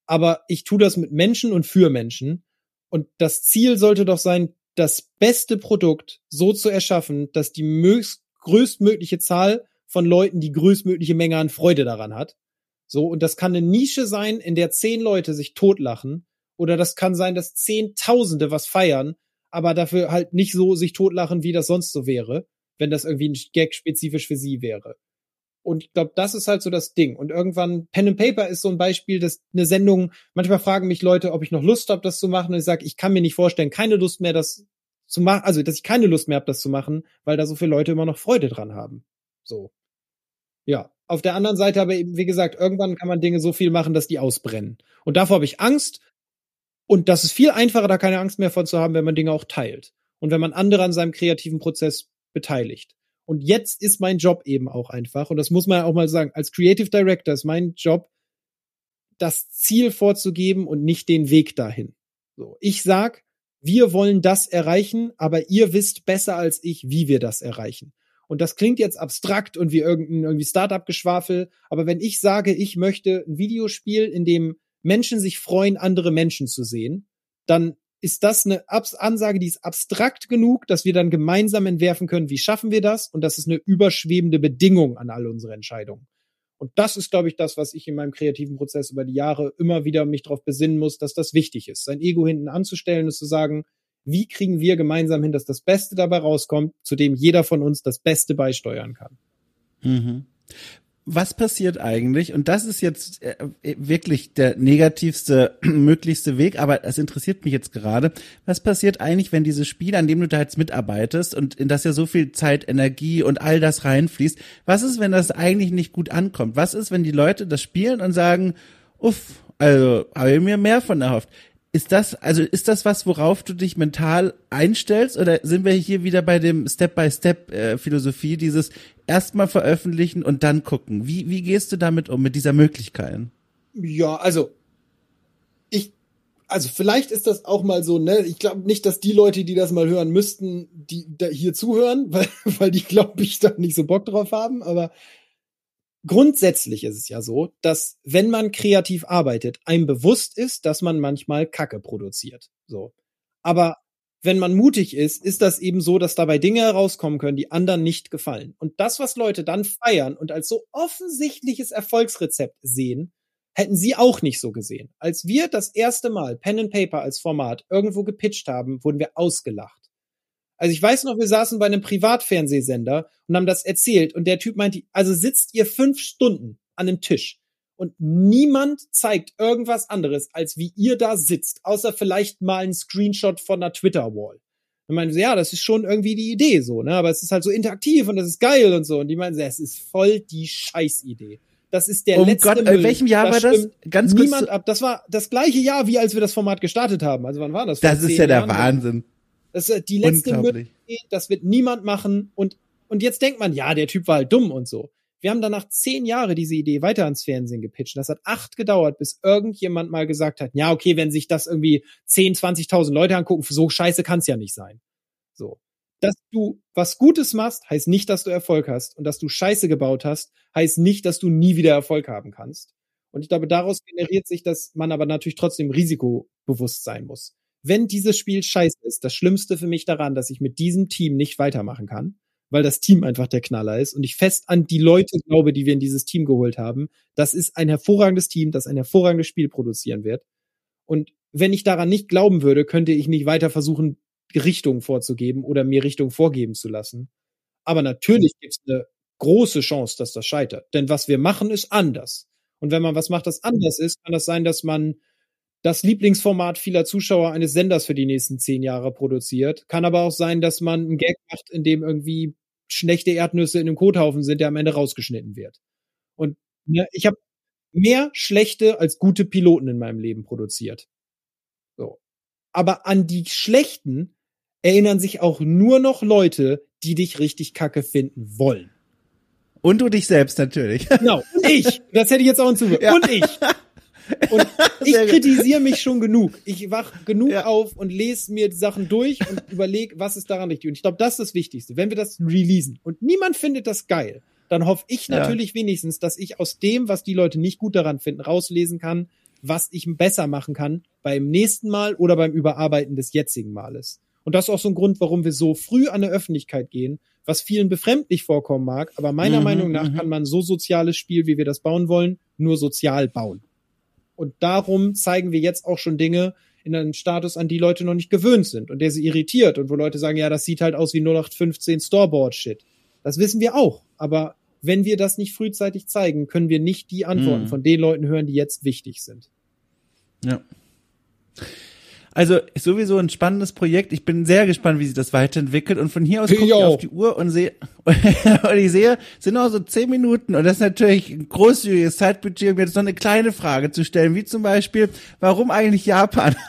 aber ich tue das mit Menschen und für Menschen und das Ziel sollte doch sein, das beste Produkt so zu erschaffen, dass die mögst, größtmögliche Zahl von Leuten die größtmögliche Menge an Freude daran hat. So, und das kann eine Nische sein, in der zehn Leute sich totlachen oder das kann sein, dass Zehntausende was feiern, aber dafür halt nicht so sich totlachen, wie das sonst so wäre, wenn das irgendwie ein Gag spezifisch für sie wäre. Und ich glaube, das ist halt so das Ding. Und irgendwann, Pen and Paper ist so ein Beispiel, dass eine Sendung, manchmal fragen mich Leute, ob ich noch Lust habe, das zu machen. Und ich sage, ich kann mir nicht vorstellen, keine Lust mehr, das zu machen, also dass ich keine Lust mehr habe, das zu machen, weil da so viele Leute immer noch Freude dran haben. So. Ja. Auf der anderen Seite aber eben, wie gesagt, irgendwann kann man Dinge so viel machen, dass die ausbrennen. Und davor habe ich Angst und das ist viel einfacher, da keine Angst mehr von zu haben, wenn man Dinge auch teilt. Und wenn man andere an seinem kreativen Prozess beteiligt. Und jetzt ist mein Job eben auch einfach, und das muss man ja auch mal sagen, als Creative Director ist mein Job, das Ziel vorzugeben und nicht den Weg dahin. So, ich sag, wir wollen das erreichen, aber ihr wisst besser als ich, wie wir das erreichen. Und das klingt jetzt abstrakt und wie irgendein irgendwie Startup-Geschwafel, aber wenn ich sage, ich möchte ein Videospiel, in dem Menschen sich freuen, andere Menschen zu sehen, dann ist das eine Abs Ansage, die ist abstrakt genug, dass wir dann gemeinsam entwerfen können, wie schaffen wir das? Und das ist eine überschwebende Bedingung an all unsere Entscheidungen. Und das ist, glaube ich, das, was ich in meinem kreativen Prozess über die Jahre immer wieder mich darauf besinnen muss, dass das wichtig ist, sein Ego hinten anzustellen und zu sagen, wie kriegen wir gemeinsam hin, dass das Beste dabei rauskommt, zu dem jeder von uns das Beste beisteuern kann. Mhm was passiert eigentlich? Und das ist jetzt äh, wirklich der negativste möglichste Weg, aber es interessiert mich jetzt gerade. Was passiert eigentlich, wenn dieses Spiel, an dem du da jetzt mitarbeitest und in das ja so viel Zeit, Energie und all das reinfließt, was ist, wenn das eigentlich nicht gut ankommt? Was ist, wenn die Leute das spielen und sagen, uff, also habe ich mir mehr von erhofft? Ist das, also ist das was, worauf du dich mental einstellst oder sind wir hier wieder bei dem Step-by-Step-Philosophie, äh, dieses erstmal veröffentlichen und dann gucken? Wie, wie gehst du damit um, mit dieser Möglichkeit? Ja, also ich, also vielleicht ist das auch mal so, ne? Ich glaube nicht, dass die Leute, die das mal hören müssten, die da hier zuhören, weil, weil die, glaube ich, da nicht so Bock drauf haben, aber grundsätzlich ist es ja so, dass wenn man kreativ arbeitet, einem bewusst ist, dass man manchmal Kacke produziert. So. Aber wenn man mutig ist, ist das eben so, dass dabei Dinge herauskommen können, die anderen nicht gefallen. Und das, was Leute dann feiern und als so offensichtliches Erfolgsrezept sehen, hätten sie auch nicht so gesehen. Als wir das erste Mal Pen and Paper als Format irgendwo gepitcht haben, wurden wir ausgelacht. Also ich weiß noch, wir saßen bei einem Privatfernsehsender und haben das erzählt und der Typ meinte, also sitzt ihr fünf Stunden an einem Tisch und niemand zeigt irgendwas anderes, als wie ihr da sitzt, außer vielleicht mal ein Screenshot von einer Twitter-Wall. Und meinen so, ja, das ist schon irgendwie die Idee so, ne? Aber es ist halt so interaktiv und das ist geil und so. Und die meinen so, es ist voll die Scheißidee. Das ist der um letzte Gott, Müll. in welchem Jahr war das? Ganz niemand ab. Das war das gleiche Jahr, wie als wir das Format gestartet haben. Also wann war das? Vor das ist ja der Jahren? Wahnsinn. Das ist die letzte Müll. Das wird niemand machen. Und, und jetzt denkt man, ja, der Typ war halt dumm und so. Wir haben danach zehn Jahre diese Idee weiter ans Fernsehen gepitcht. Das hat acht gedauert, bis irgendjemand mal gesagt hat, ja, okay, wenn sich das irgendwie 10, 20.000 Leute angucken, so scheiße kann's ja nicht sein. So. Dass du was Gutes machst, heißt nicht, dass du Erfolg hast. Und dass du Scheiße gebaut hast, heißt nicht, dass du nie wieder Erfolg haben kannst. Und ich glaube, daraus generiert sich, dass man aber natürlich trotzdem risikobewusst sein muss. Wenn dieses Spiel scheiße ist, das Schlimmste für mich daran, dass ich mit diesem Team nicht weitermachen kann, weil das Team einfach der Knaller ist und ich fest an die Leute glaube, die wir in dieses Team geholt haben. Das ist ein hervorragendes Team, das ein hervorragendes Spiel produzieren wird. Und wenn ich daran nicht glauben würde, könnte ich nicht weiter versuchen, Richtung vorzugeben oder mir Richtung vorgeben zu lassen. Aber natürlich gibt es eine große Chance, dass das scheitert. Denn was wir machen, ist anders. Und wenn man was macht, das anders ist, kann das sein, dass man das Lieblingsformat vieler Zuschauer eines Senders für die nächsten zehn Jahre produziert. Kann aber auch sein, dass man einen Gag macht, in dem irgendwie schlechte Erdnüsse in einem Kothaufen sind, der am Ende rausgeschnitten wird. Und ne, ich habe mehr schlechte als gute Piloten in meinem Leben produziert. So. Aber an die schlechten erinnern sich auch nur noch Leute, die dich richtig kacke finden wollen. Und du dich selbst natürlich. Genau. Und ich. Das hätte ich jetzt auch hinzugefügt. Ja. Und ich. Und ich kritisiere mich schon genug. Ich wach genug ja. auf und lese mir die Sachen durch und überlege, was ist daran richtig. Und ich glaube, das ist das Wichtigste. Wenn wir das releasen und niemand findet das geil, dann hoffe ich natürlich ja. wenigstens, dass ich aus dem, was die Leute nicht gut daran finden, rauslesen kann, was ich besser machen kann beim nächsten Mal oder beim Überarbeiten des jetzigen Males. Und das ist auch so ein Grund, warum wir so früh an der Öffentlichkeit gehen, was vielen befremdlich vorkommen mag, aber meiner mhm, Meinung nach mhm. kann man so soziales Spiel, wie wir das bauen wollen, nur sozial bauen. Und darum zeigen wir jetzt auch schon Dinge in einem Status, an die Leute noch nicht gewöhnt sind und der sie irritiert und wo Leute sagen, ja, das sieht halt aus wie 0815 Storeboard-Shit. Das wissen wir auch. Aber wenn wir das nicht frühzeitig zeigen, können wir nicht die Antworten mhm. von den Leuten hören, die jetzt wichtig sind. Ja. Also sowieso ein spannendes Projekt. Ich bin sehr gespannt, wie sich das weiterentwickelt. Und von hier aus gucke ich auf die Uhr und sehe, und ich sehe, es sind noch so zehn Minuten. Und das ist natürlich ein großzügiges Zeitbudget, um jetzt noch eine kleine Frage zu stellen, wie zum Beispiel, warum eigentlich Japan?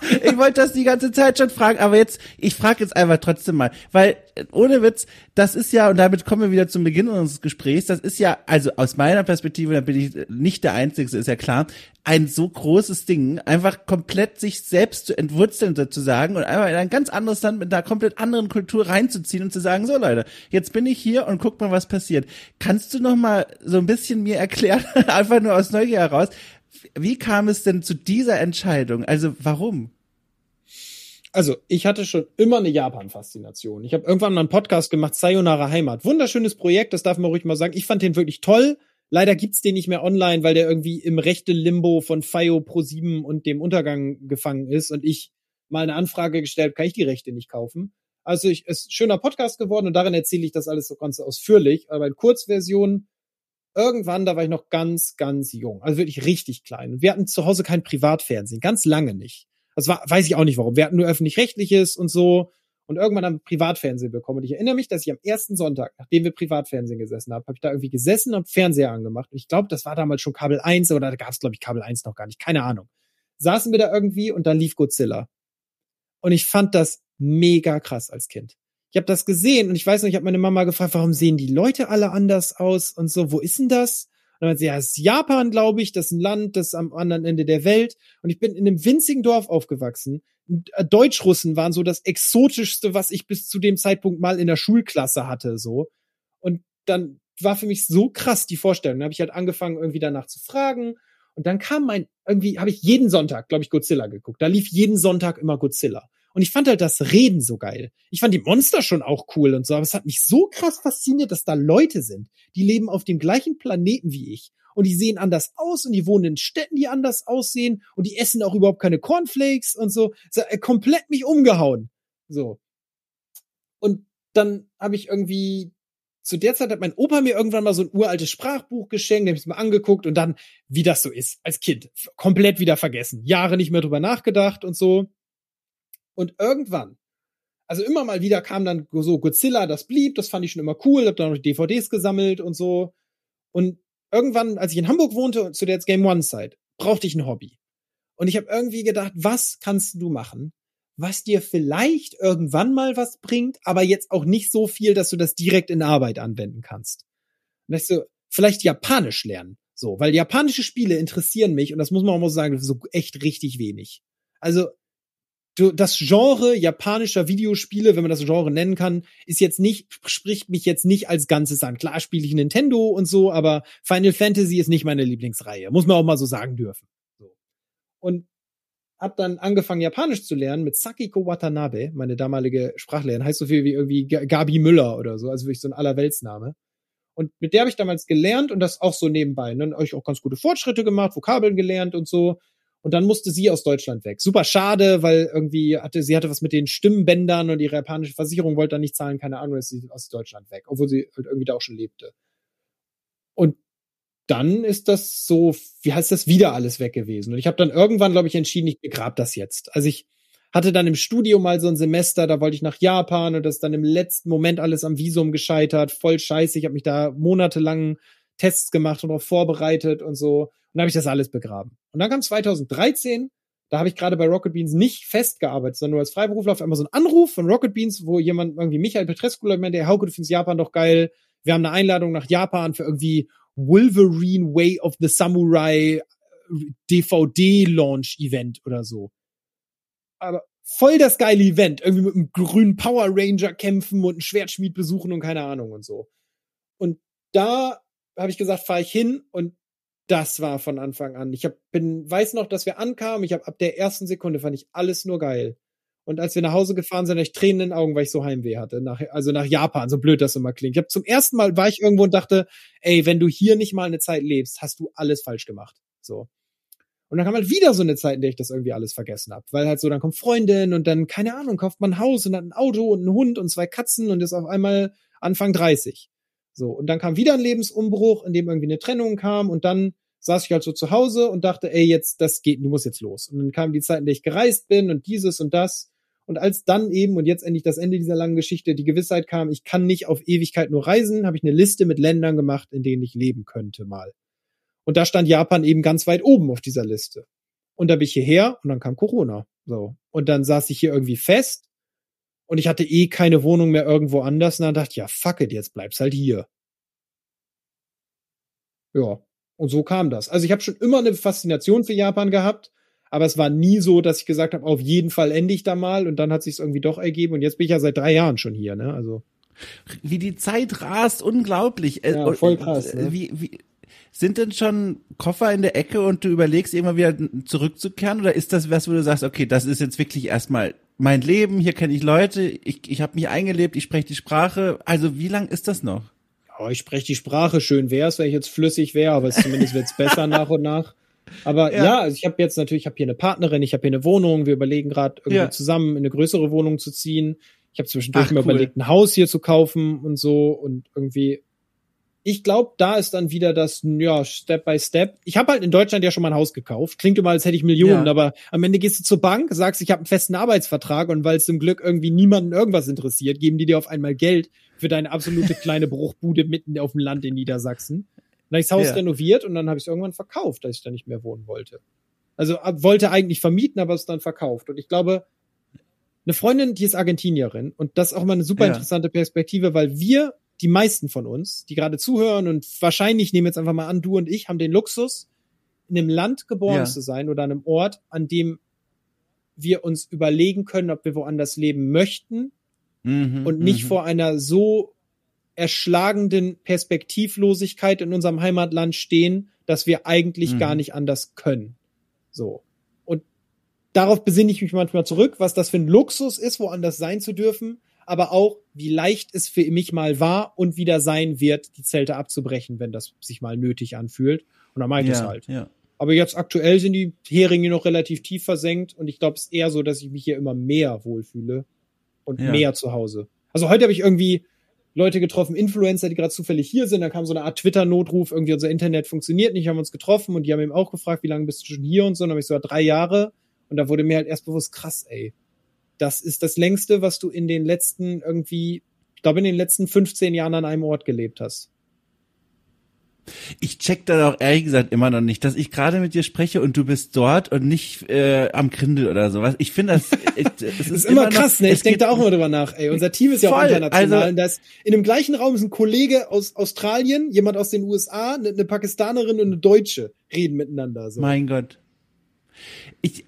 ich wollte das die ganze Zeit schon fragen, aber jetzt, ich frage jetzt einfach trotzdem mal, weil ohne Witz, das ist ja, und damit kommen wir wieder zum Beginn unseres Gesprächs, das ist ja, also aus meiner Perspektive, da bin ich nicht der Einzige, ist ja klar, ein so großes Ding, einfach komplett sich selbst zu entwurzeln sozusagen und einfach in ein ganz anderes Land mit einer komplett anderen Kultur reinzuziehen und zu sagen, so Leute, jetzt bin ich hier und guck mal, was passiert. Kannst du noch mal so ein bisschen mir erklären, einfach nur aus Neugier heraus, wie kam es denn zu dieser Entscheidung? Also warum? Also, ich hatte schon immer eine Japan-Faszination. Ich habe irgendwann mal einen Podcast gemacht, Sayonara Heimat. Wunderschönes Projekt, das darf man ruhig mal sagen. Ich fand den wirklich toll. Leider gibt's den nicht mehr online, weil der irgendwie im rechte Limbo von FIO Pro 7 und dem Untergang gefangen ist und ich mal eine Anfrage gestellt, kann ich die Rechte nicht kaufen. Also ich, es ist schöner Podcast geworden und darin erzähle ich das alles so ganz ausführlich. Aber in Kurzversion irgendwann, da war ich noch ganz, ganz jung, also wirklich richtig klein. Wir hatten zu Hause kein Privatfernsehen, ganz lange nicht. Das war, weiß ich auch nicht warum. Wir hatten nur öffentlich-rechtliches und so. Und irgendwann haben wir Privatfernsehen bekommen. Und ich erinnere mich, dass ich am ersten Sonntag, nachdem wir Privatfernsehen gesessen haben, habe ich da irgendwie gesessen und Fernseher angemacht. Und ich glaube, das war damals schon Kabel 1 oder da gab es, glaube ich, Kabel 1 noch gar nicht. Keine Ahnung. Saßen wir da irgendwie und dann lief Godzilla. Und ich fand das mega krass als Kind. Ich habe das gesehen und ich weiß noch, ich habe meine Mama gefragt, warum sehen die Leute alle anders aus und so, wo ist denn das? Und dann sie, ja, es ist Japan, glaube ich, das ist ein Land, das ist am anderen Ende der Welt. Und ich bin in einem winzigen Dorf aufgewachsen. Äh, Deutschrussen waren so das exotischste, was ich bis zu dem Zeitpunkt mal in der Schulklasse hatte, so. Und dann war für mich so krass die Vorstellung. Dann habe ich halt angefangen, irgendwie danach zu fragen. Und dann kam mein, irgendwie habe ich jeden Sonntag, glaube ich, Godzilla geguckt. Da lief jeden Sonntag immer Godzilla. Und ich fand halt das Reden so geil. Ich fand die Monster schon auch cool und so, aber es hat mich so krass fasziniert, dass da Leute sind, die leben auf dem gleichen Planeten wie ich. Und die sehen anders aus und die wohnen in Städten, die anders aussehen und die essen auch überhaupt keine Cornflakes und so. Hat komplett mich umgehauen. So. Und dann habe ich irgendwie zu der Zeit hat mein Opa mir irgendwann mal so ein uraltes Sprachbuch geschenkt, habe ich mal angeguckt und dann, wie das so ist, als Kind, komplett wieder vergessen. Jahre nicht mehr drüber nachgedacht und so. Und irgendwann, also immer mal wieder kam dann so Godzilla, das blieb, das fand ich schon immer cool, hab dann noch DVDs gesammelt und so. Und irgendwann, als ich in Hamburg wohnte, zu der Game One Zeit, brauchte ich ein Hobby. Und ich habe irgendwie gedacht, was kannst du machen, was dir vielleicht irgendwann mal was bringt, aber jetzt auch nicht so viel, dass du das direkt in Arbeit anwenden kannst. Und ich so, vielleicht Japanisch lernen. So, weil japanische Spiele interessieren mich und das muss man auch mal sagen, so echt richtig wenig. Also das Genre japanischer Videospiele, wenn man das Genre nennen kann, ist jetzt nicht, spricht mich jetzt nicht als Ganzes an. Klar spiele ich Nintendo und so, aber Final Fantasy ist nicht meine Lieblingsreihe. Muss man auch mal so sagen dürfen. So. Und hab dann angefangen, Japanisch zu lernen mit Sakiko Watanabe, meine damalige Sprachlehrerin. Heißt so viel wie irgendwie Gabi Müller oder so, also wirklich so ein Allerweltsname. Und mit der habe ich damals gelernt und das auch so nebenbei. Und dann habe ich auch ganz gute Fortschritte gemacht, Vokabeln gelernt und so. Und dann musste sie aus Deutschland weg. Super schade, weil irgendwie hatte, sie hatte was mit den Stimmbändern und ihre japanische Versicherung wollte dann nicht zahlen, keine Ahnung, ist sie aus Deutschland weg, obwohl sie halt irgendwie da auch schon lebte. Und dann ist das so, wie heißt das, wieder alles weg gewesen. Und ich habe dann irgendwann, glaube ich, entschieden, ich begrab das jetzt. Also ich hatte dann im Studio mal so ein Semester, da wollte ich nach Japan und das ist dann im letzten Moment alles am Visum gescheitert, voll scheiße. Ich habe mich da monatelang Tests gemacht und darauf vorbereitet und so. Und dann habe ich das alles begraben. Und dann kam 2013, da habe ich gerade bei Rocket Beans nicht festgearbeitet, sondern nur als Freiberufler auf einmal so ein Anruf von Rocket Beans, wo jemand irgendwie Michael Petrescu meinte, der Hauke, du findest Japan doch geil. Wir haben eine Einladung nach Japan für irgendwie Wolverine Way of the Samurai DVD Launch Event oder so. Aber voll das geile Event. Irgendwie mit einem grünen Power Ranger kämpfen und einen Schwertschmied besuchen und keine Ahnung und so. Und da habe ich gesagt, fahre ich hin und das war von Anfang an. Ich hab, bin, weiß noch, dass wir ankamen. Ich habe ab der ersten Sekunde fand ich alles nur geil. Und als wir nach Hause gefahren sind, hatte ich Tränen in den Augen, weil ich so Heimweh hatte. Nach, also nach Japan, so blöd das immer klingt. Ich habe zum ersten Mal war ich irgendwo und dachte, ey, wenn du hier nicht mal eine Zeit lebst, hast du alles falsch gemacht. So. Und dann kam halt wieder so eine Zeit, in der ich das irgendwie alles vergessen habe. Weil halt so, dann kommt Freundin und dann, keine Ahnung, kauft man ein Haus und hat ein Auto und einen Hund und zwei Katzen und ist auf einmal Anfang 30. So, und dann kam wieder ein Lebensumbruch, in dem irgendwie eine Trennung kam und dann saß ich halt so zu Hause und dachte, ey, jetzt, das geht, du musst jetzt los. Und dann kam die Zeit, in der ich gereist bin und dieses und das. Und als dann eben, und jetzt endlich das Ende dieser langen Geschichte, die Gewissheit kam, ich kann nicht auf Ewigkeit nur reisen, habe ich eine Liste mit Ländern gemacht, in denen ich leben könnte mal. Und da stand Japan eben ganz weit oben auf dieser Liste. Und da bin ich hierher und dann kam Corona. So. Und dann saß ich hier irgendwie fest und ich hatte eh keine Wohnung mehr irgendwo anders und dann dachte ich, ja, fuck it, jetzt bleibst halt hier. Ja, und so kam das. Also ich habe schon immer eine Faszination für Japan gehabt, aber es war nie so, dass ich gesagt habe, auf jeden Fall ende ich da mal und dann hat sich irgendwie doch ergeben und jetzt bin ich ja seit drei Jahren schon hier, ne? Also wie die Zeit rast, unglaublich. Äh, ja, voll krass. Ne? Wie, wie, sind denn schon Koffer in der Ecke und du überlegst immer wieder zurückzukehren oder ist das was, wo du sagst, okay, das ist jetzt wirklich erstmal mein Leben, hier kenne ich Leute, ich, ich habe mich eingelebt, ich spreche die Sprache. Also wie lang ist das noch? Ja, ich spreche die Sprache, schön wär's, wenn ich jetzt flüssig wäre, aber zumindest wird's besser nach und nach. Aber ja, ja also ich habe jetzt natürlich, ich habe hier eine Partnerin, ich habe hier eine Wohnung, wir überlegen gerade irgendwie ja. zusammen in eine größere Wohnung zu ziehen. Ich habe zwischendurch Ach, mir cool. überlegt, ein Haus hier zu kaufen und so und irgendwie ich glaube, da ist dann wieder das, ja, Step by Step. Ich habe halt in Deutschland ja schon mal ein Haus gekauft. Klingt immer, als hätte ich Millionen, ja. aber am Ende gehst du zur Bank, sagst, ich habe einen festen Arbeitsvertrag und weil es zum Glück irgendwie niemanden irgendwas interessiert, geben die dir auf einmal Geld für deine absolute kleine Bruchbude mitten auf dem Land in Niedersachsen. Dann habe ich das Haus ja. renoviert und dann habe ich es irgendwann verkauft, als ich da nicht mehr wohnen wollte. Also wollte eigentlich vermieten, aber es dann verkauft. Und ich glaube, eine Freundin, die ist Argentinierin und das ist auch mal eine super interessante Perspektive, weil wir die meisten von uns, die gerade zuhören und wahrscheinlich nehmen jetzt einfach mal an, du und ich haben den Luxus, in einem Land geboren ja. zu sein oder an einem Ort, an dem wir uns überlegen können, ob wir woanders leben möchten mhm, und nicht mhm. vor einer so erschlagenden Perspektivlosigkeit in unserem Heimatland stehen, dass wir eigentlich mhm. gar nicht anders können. So. Und darauf besinne ich mich manchmal zurück, was das für ein Luxus ist, woanders sein zu dürfen aber auch, wie leicht es für mich mal war und wieder sein wird, die Zelte abzubrechen, wenn das sich mal nötig anfühlt. Und dann meinte ja, es halt. Ja. Aber jetzt aktuell sind die Heringe noch relativ tief versenkt und ich glaube, es ist eher so, dass ich mich hier immer mehr wohlfühle und ja. mehr zu Hause. Also heute habe ich irgendwie Leute getroffen, Influencer, die gerade zufällig hier sind. Da kam so eine Art Twitter-Notruf, irgendwie unser Internet funktioniert nicht, haben uns getroffen und die haben eben auch gefragt, wie lange bist du schon hier und so. Und dann habe ich so drei Jahre und da wurde mir halt erst bewusst, krass, ey das ist das längste, was du in den letzten irgendwie, ich glaube, in den letzten 15 Jahren an einem Ort gelebt hast. Ich check da auch ehrlich gesagt immer noch nicht, dass ich gerade mit dir spreche und du bist dort und nicht äh, am Grindel oder sowas. Ich finde das, es ist, ist immer, immer krass, noch, ne? Ich denke da auch immer drüber nach. Ey, unser Team ist ja voll, auch international. Also, das in dem gleichen Raum ist ein Kollege aus Australien, jemand aus den USA, eine, eine Pakistanerin und eine Deutsche reden miteinander. So. Mein Gott ich,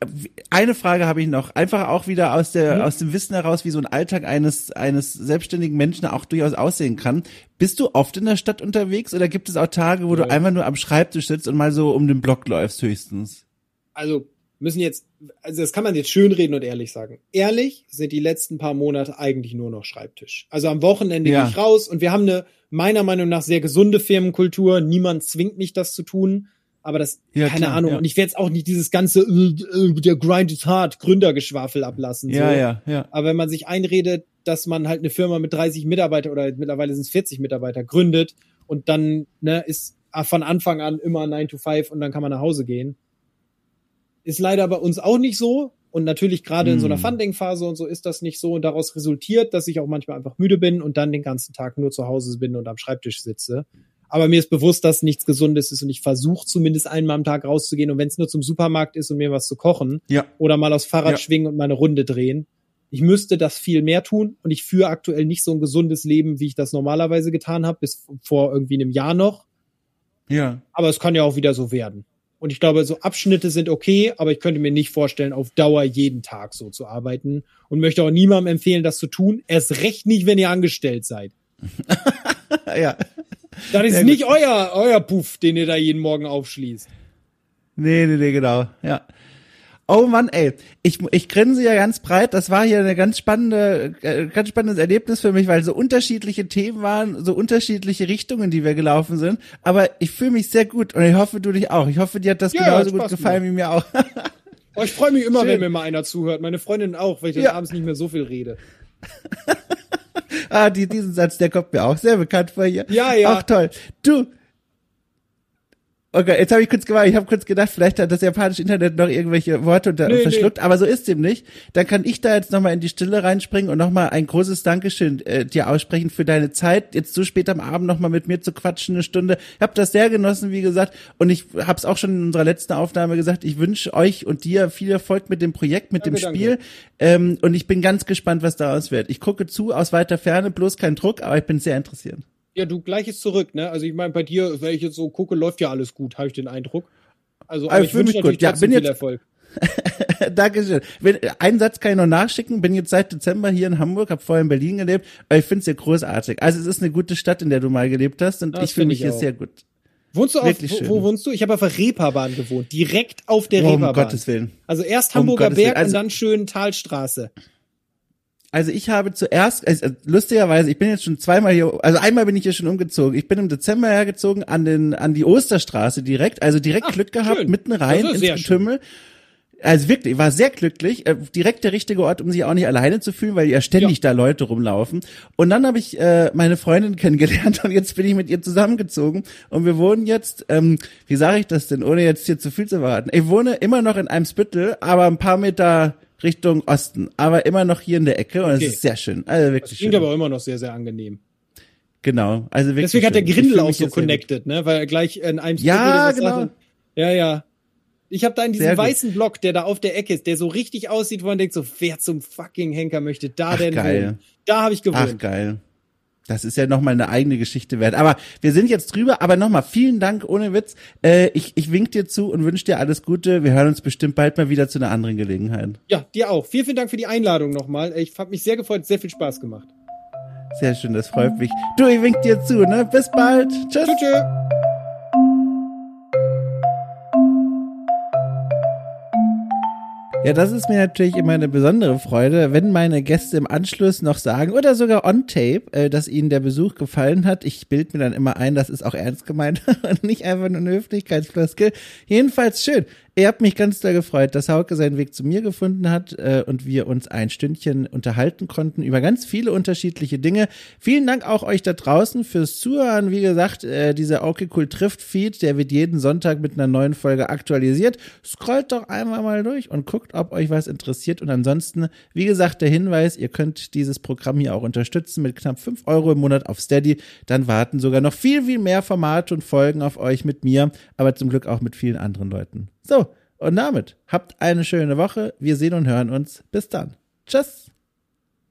eine Frage habe ich noch. Einfach auch wieder aus der, mhm. aus dem Wissen heraus, wie so ein Alltag eines, eines selbstständigen Menschen auch durchaus aussehen kann. Bist du oft in der Stadt unterwegs oder gibt es auch Tage, wo ja. du einfach nur am Schreibtisch sitzt und mal so um den Block läufst höchstens? Also, müssen jetzt, also das kann man jetzt schön reden und ehrlich sagen. Ehrlich sind die letzten paar Monate eigentlich nur noch Schreibtisch. Also am Wochenende ja. gehe ich raus und wir haben eine meiner Meinung nach sehr gesunde Firmenkultur. Niemand zwingt mich, das zu tun aber das, ja, keine klar, Ahnung. Ja. Und ich werde jetzt auch nicht dieses ganze, äh, äh, der Grind is hard, Gründergeschwafel ablassen. So. Ja, ja, ja. Aber wenn man sich einredet, dass man halt eine Firma mit 30 Mitarbeiter oder mittlerweile sind es 40 Mitarbeiter gründet und dann ne, ist von Anfang an immer 9 to 5 und dann kann man nach Hause gehen. Ist leider bei uns auch nicht so. Und natürlich gerade in so einer hm. Funding-Phase und so ist das nicht so. Und daraus resultiert, dass ich auch manchmal einfach müde bin und dann den ganzen Tag nur zu Hause bin und am Schreibtisch sitze. Aber mir ist bewusst, dass nichts Gesundes ist und ich versuche zumindest einmal am Tag rauszugehen und wenn es nur zum Supermarkt ist und mir was zu kochen ja. oder mal aufs Fahrrad ja. schwingen und mal eine Runde drehen. Ich müsste das viel mehr tun und ich führe aktuell nicht so ein gesundes Leben, wie ich das normalerweise getan habe, bis vor irgendwie einem Jahr noch. Ja. Aber es kann ja auch wieder so werden. Und ich glaube, so Abschnitte sind okay, aber ich könnte mir nicht vorstellen, auf Dauer jeden Tag so zu arbeiten und möchte auch niemandem empfehlen, das zu tun. Erst recht nicht, wenn ihr angestellt seid. ja. Das ist nicht euer, euer Puff, den ihr da jeden Morgen aufschließt. Nee, nee, nee, genau. Ja. Oh Mann, ey, ich, ich grinse ja ganz breit. Das war hier eine ganz spannende, äh, ganz spannendes Erlebnis für mich, weil so unterschiedliche Themen waren, so unterschiedliche Richtungen, die wir gelaufen sind. Aber ich fühle mich sehr gut und ich hoffe, du dich auch. Ich hoffe, dir hat das ja, genauso gut gefallen mir. wie mir auch. oh, ich freue mich immer, Schön. wenn mir mal einer zuhört. Meine Freundin auch, weil ich ja. abends nicht mehr so viel rede. ah, die, diesen Satz, der kommt mir auch sehr bekannt vor hier. Ja, ja. Ach toll. Du, Okay, jetzt habe ich kurz gewartet, ich habe kurz gedacht, vielleicht hat das japanische Internet noch irgendwelche Worte unter, nee, verschluckt, nee. aber so ist dem nicht. Dann kann ich da jetzt nochmal in die Stille reinspringen und nochmal ein großes Dankeschön äh, dir aussprechen für deine Zeit, jetzt so spät am Abend nochmal mit mir zu quatschen, eine Stunde. Ich habe das sehr genossen, wie gesagt, und ich habe es auch schon in unserer letzten Aufnahme gesagt, ich wünsche euch und dir viel Erfolg mit dem Projekt, mit danke, dem Spiel ähm, und ich bin ganz gespannt, was daraus wird. Ich gucke zu aus weiter Ferne, bloß kein Druck, aber ich bin sehr interessiert. Ja, du gleiches zurück, ne? Also ich meine, bei dir, wenn ich jetzt so gucke, läuft ja alles gut, habe ich den Eindruck. Also, aber, aber ich wünsche natürlich ja, bin viel jetzt, Erfolg. Dankeschön. Wenn, einen Satz kann ich noch nachschicken. Bin jetzt seit Dezember hier in Hamburg, habe vorher in Berlin gelebt, aber ich finde es ja großartig. Also es ist eine gute Stadt, in der du mal gelebt hast und das ich fühle mich hier sehr gut. Wohnst du auf, wo, wo, wohnst du? Ich habe auf der Reeperbahn gewohnt, direkt auf der oh, Reeperbahn. Um Gottes Willen. Also erst Hamburger um Berg also, und dann schön Talstraße. Also ich habe zuerst, also lustigerweise, ich bin jetzt schon zweimal hier, also einmal bin ich hier schon umgezogen. Ich bin im Dezember hergezogen an den an die Osterstraße direkt, also direkt Ach, Glück gehabt, schön. mitten rein ins Getümmel. Also wirklich, ich war sehr glücklich, äh, direkt der richtige Ort, um sich auch nicht alleine zu fühlen, weil ja ständig ja. da Leute rumlaufen. Und dann habe ich äh, meine Freundin kennengelernt und jetzt bin ich mit ihr zusammengezogen und wir wohnen jetzt, ähm, wie sage ich das denn, ohne jetzt hier zu viel zu verraten. Ich wohne immer noch in einem Spüttel, aber ein paar Meter Richtung Osten, aber immer noch hier in der Ecke und es ist sehr schön. Also wirklich das klingt schön. aber immer noch sehr, sehr angenehm. Genau, also wirklich. Deswegen hat der Grindel auch so connected, ne? Weil er gleich in einem Ja, genau. Hatte. Ja, ja. Ich habe da in diesem weißen Block, der da auf der Ecke ist, der so richtig aussieht, wo man denkt so, wer zum fucking Henker möchte da Ach, denn geil. wohnen? Da habe ich gewohnt. Ach geil. Das ist ja nochmal eine eigene Geschichte wert. Aber wir sind jetzt drüber. Aber nochmal vielen Dank, ohne Witz. Äh, ich, ich wink dir zu und wünsche dir alles Gute. Wir hören uns bestimmt bald mal wieder zu einer anderen Gelegenheit. Ja, dir auch. Vielen, vielen Dank für die Einladung nochmal. Ich habe mich sehr gefreut, sehr viel Spaß gemacht. Sehr schön, das freut mich. Du, ich wink dir zu, ne? Bis bald. Tschüss. Tschüss. tschüss. Ja, das ist mir natürlich immer eine besondere Freude, wenn meine Gäste im Anschluss noch sagen oder sogar on tape, äh, dass ihnen der Besuch gefallen hat. Ich bild mir dann immer ein, das ist auch ernst gemeint und nicht einfach nur eine Höflichkeitsfloskel. Jedenfalls schön. Ihr habt mich ganz doll gefreut, dass Hauke seinen Weg zu mir gefunden hat äh, und wir uns ein Stündchen unterhalten konnten über ganz viele unterschiedliche Dinge. Vielen Dank auch euch da draußen fürs Zuhören. Wie gesagt, äh, dieser Okay Cool trifft Feed, der wird jeden Sonntag mit einer neuen Folge aktualisiert. Scrollt doch einmal mal durch und guckt, ob euch was interessiert. Und ansonsten, wie gesagt, der Hinweis, ihr könnt dieses Programm hier auch unterstützen mit knapp fünf Euro im Monat auf Steady. Dann warten sogar noch viel, viel mehr Formate und Folgen auf euch mit mir, aber zum Glück auch mit vielen anderen Leuten. So, und damit habt eine schöne Woche. Wir sehen und hören uns. Bis dann. Tschüss.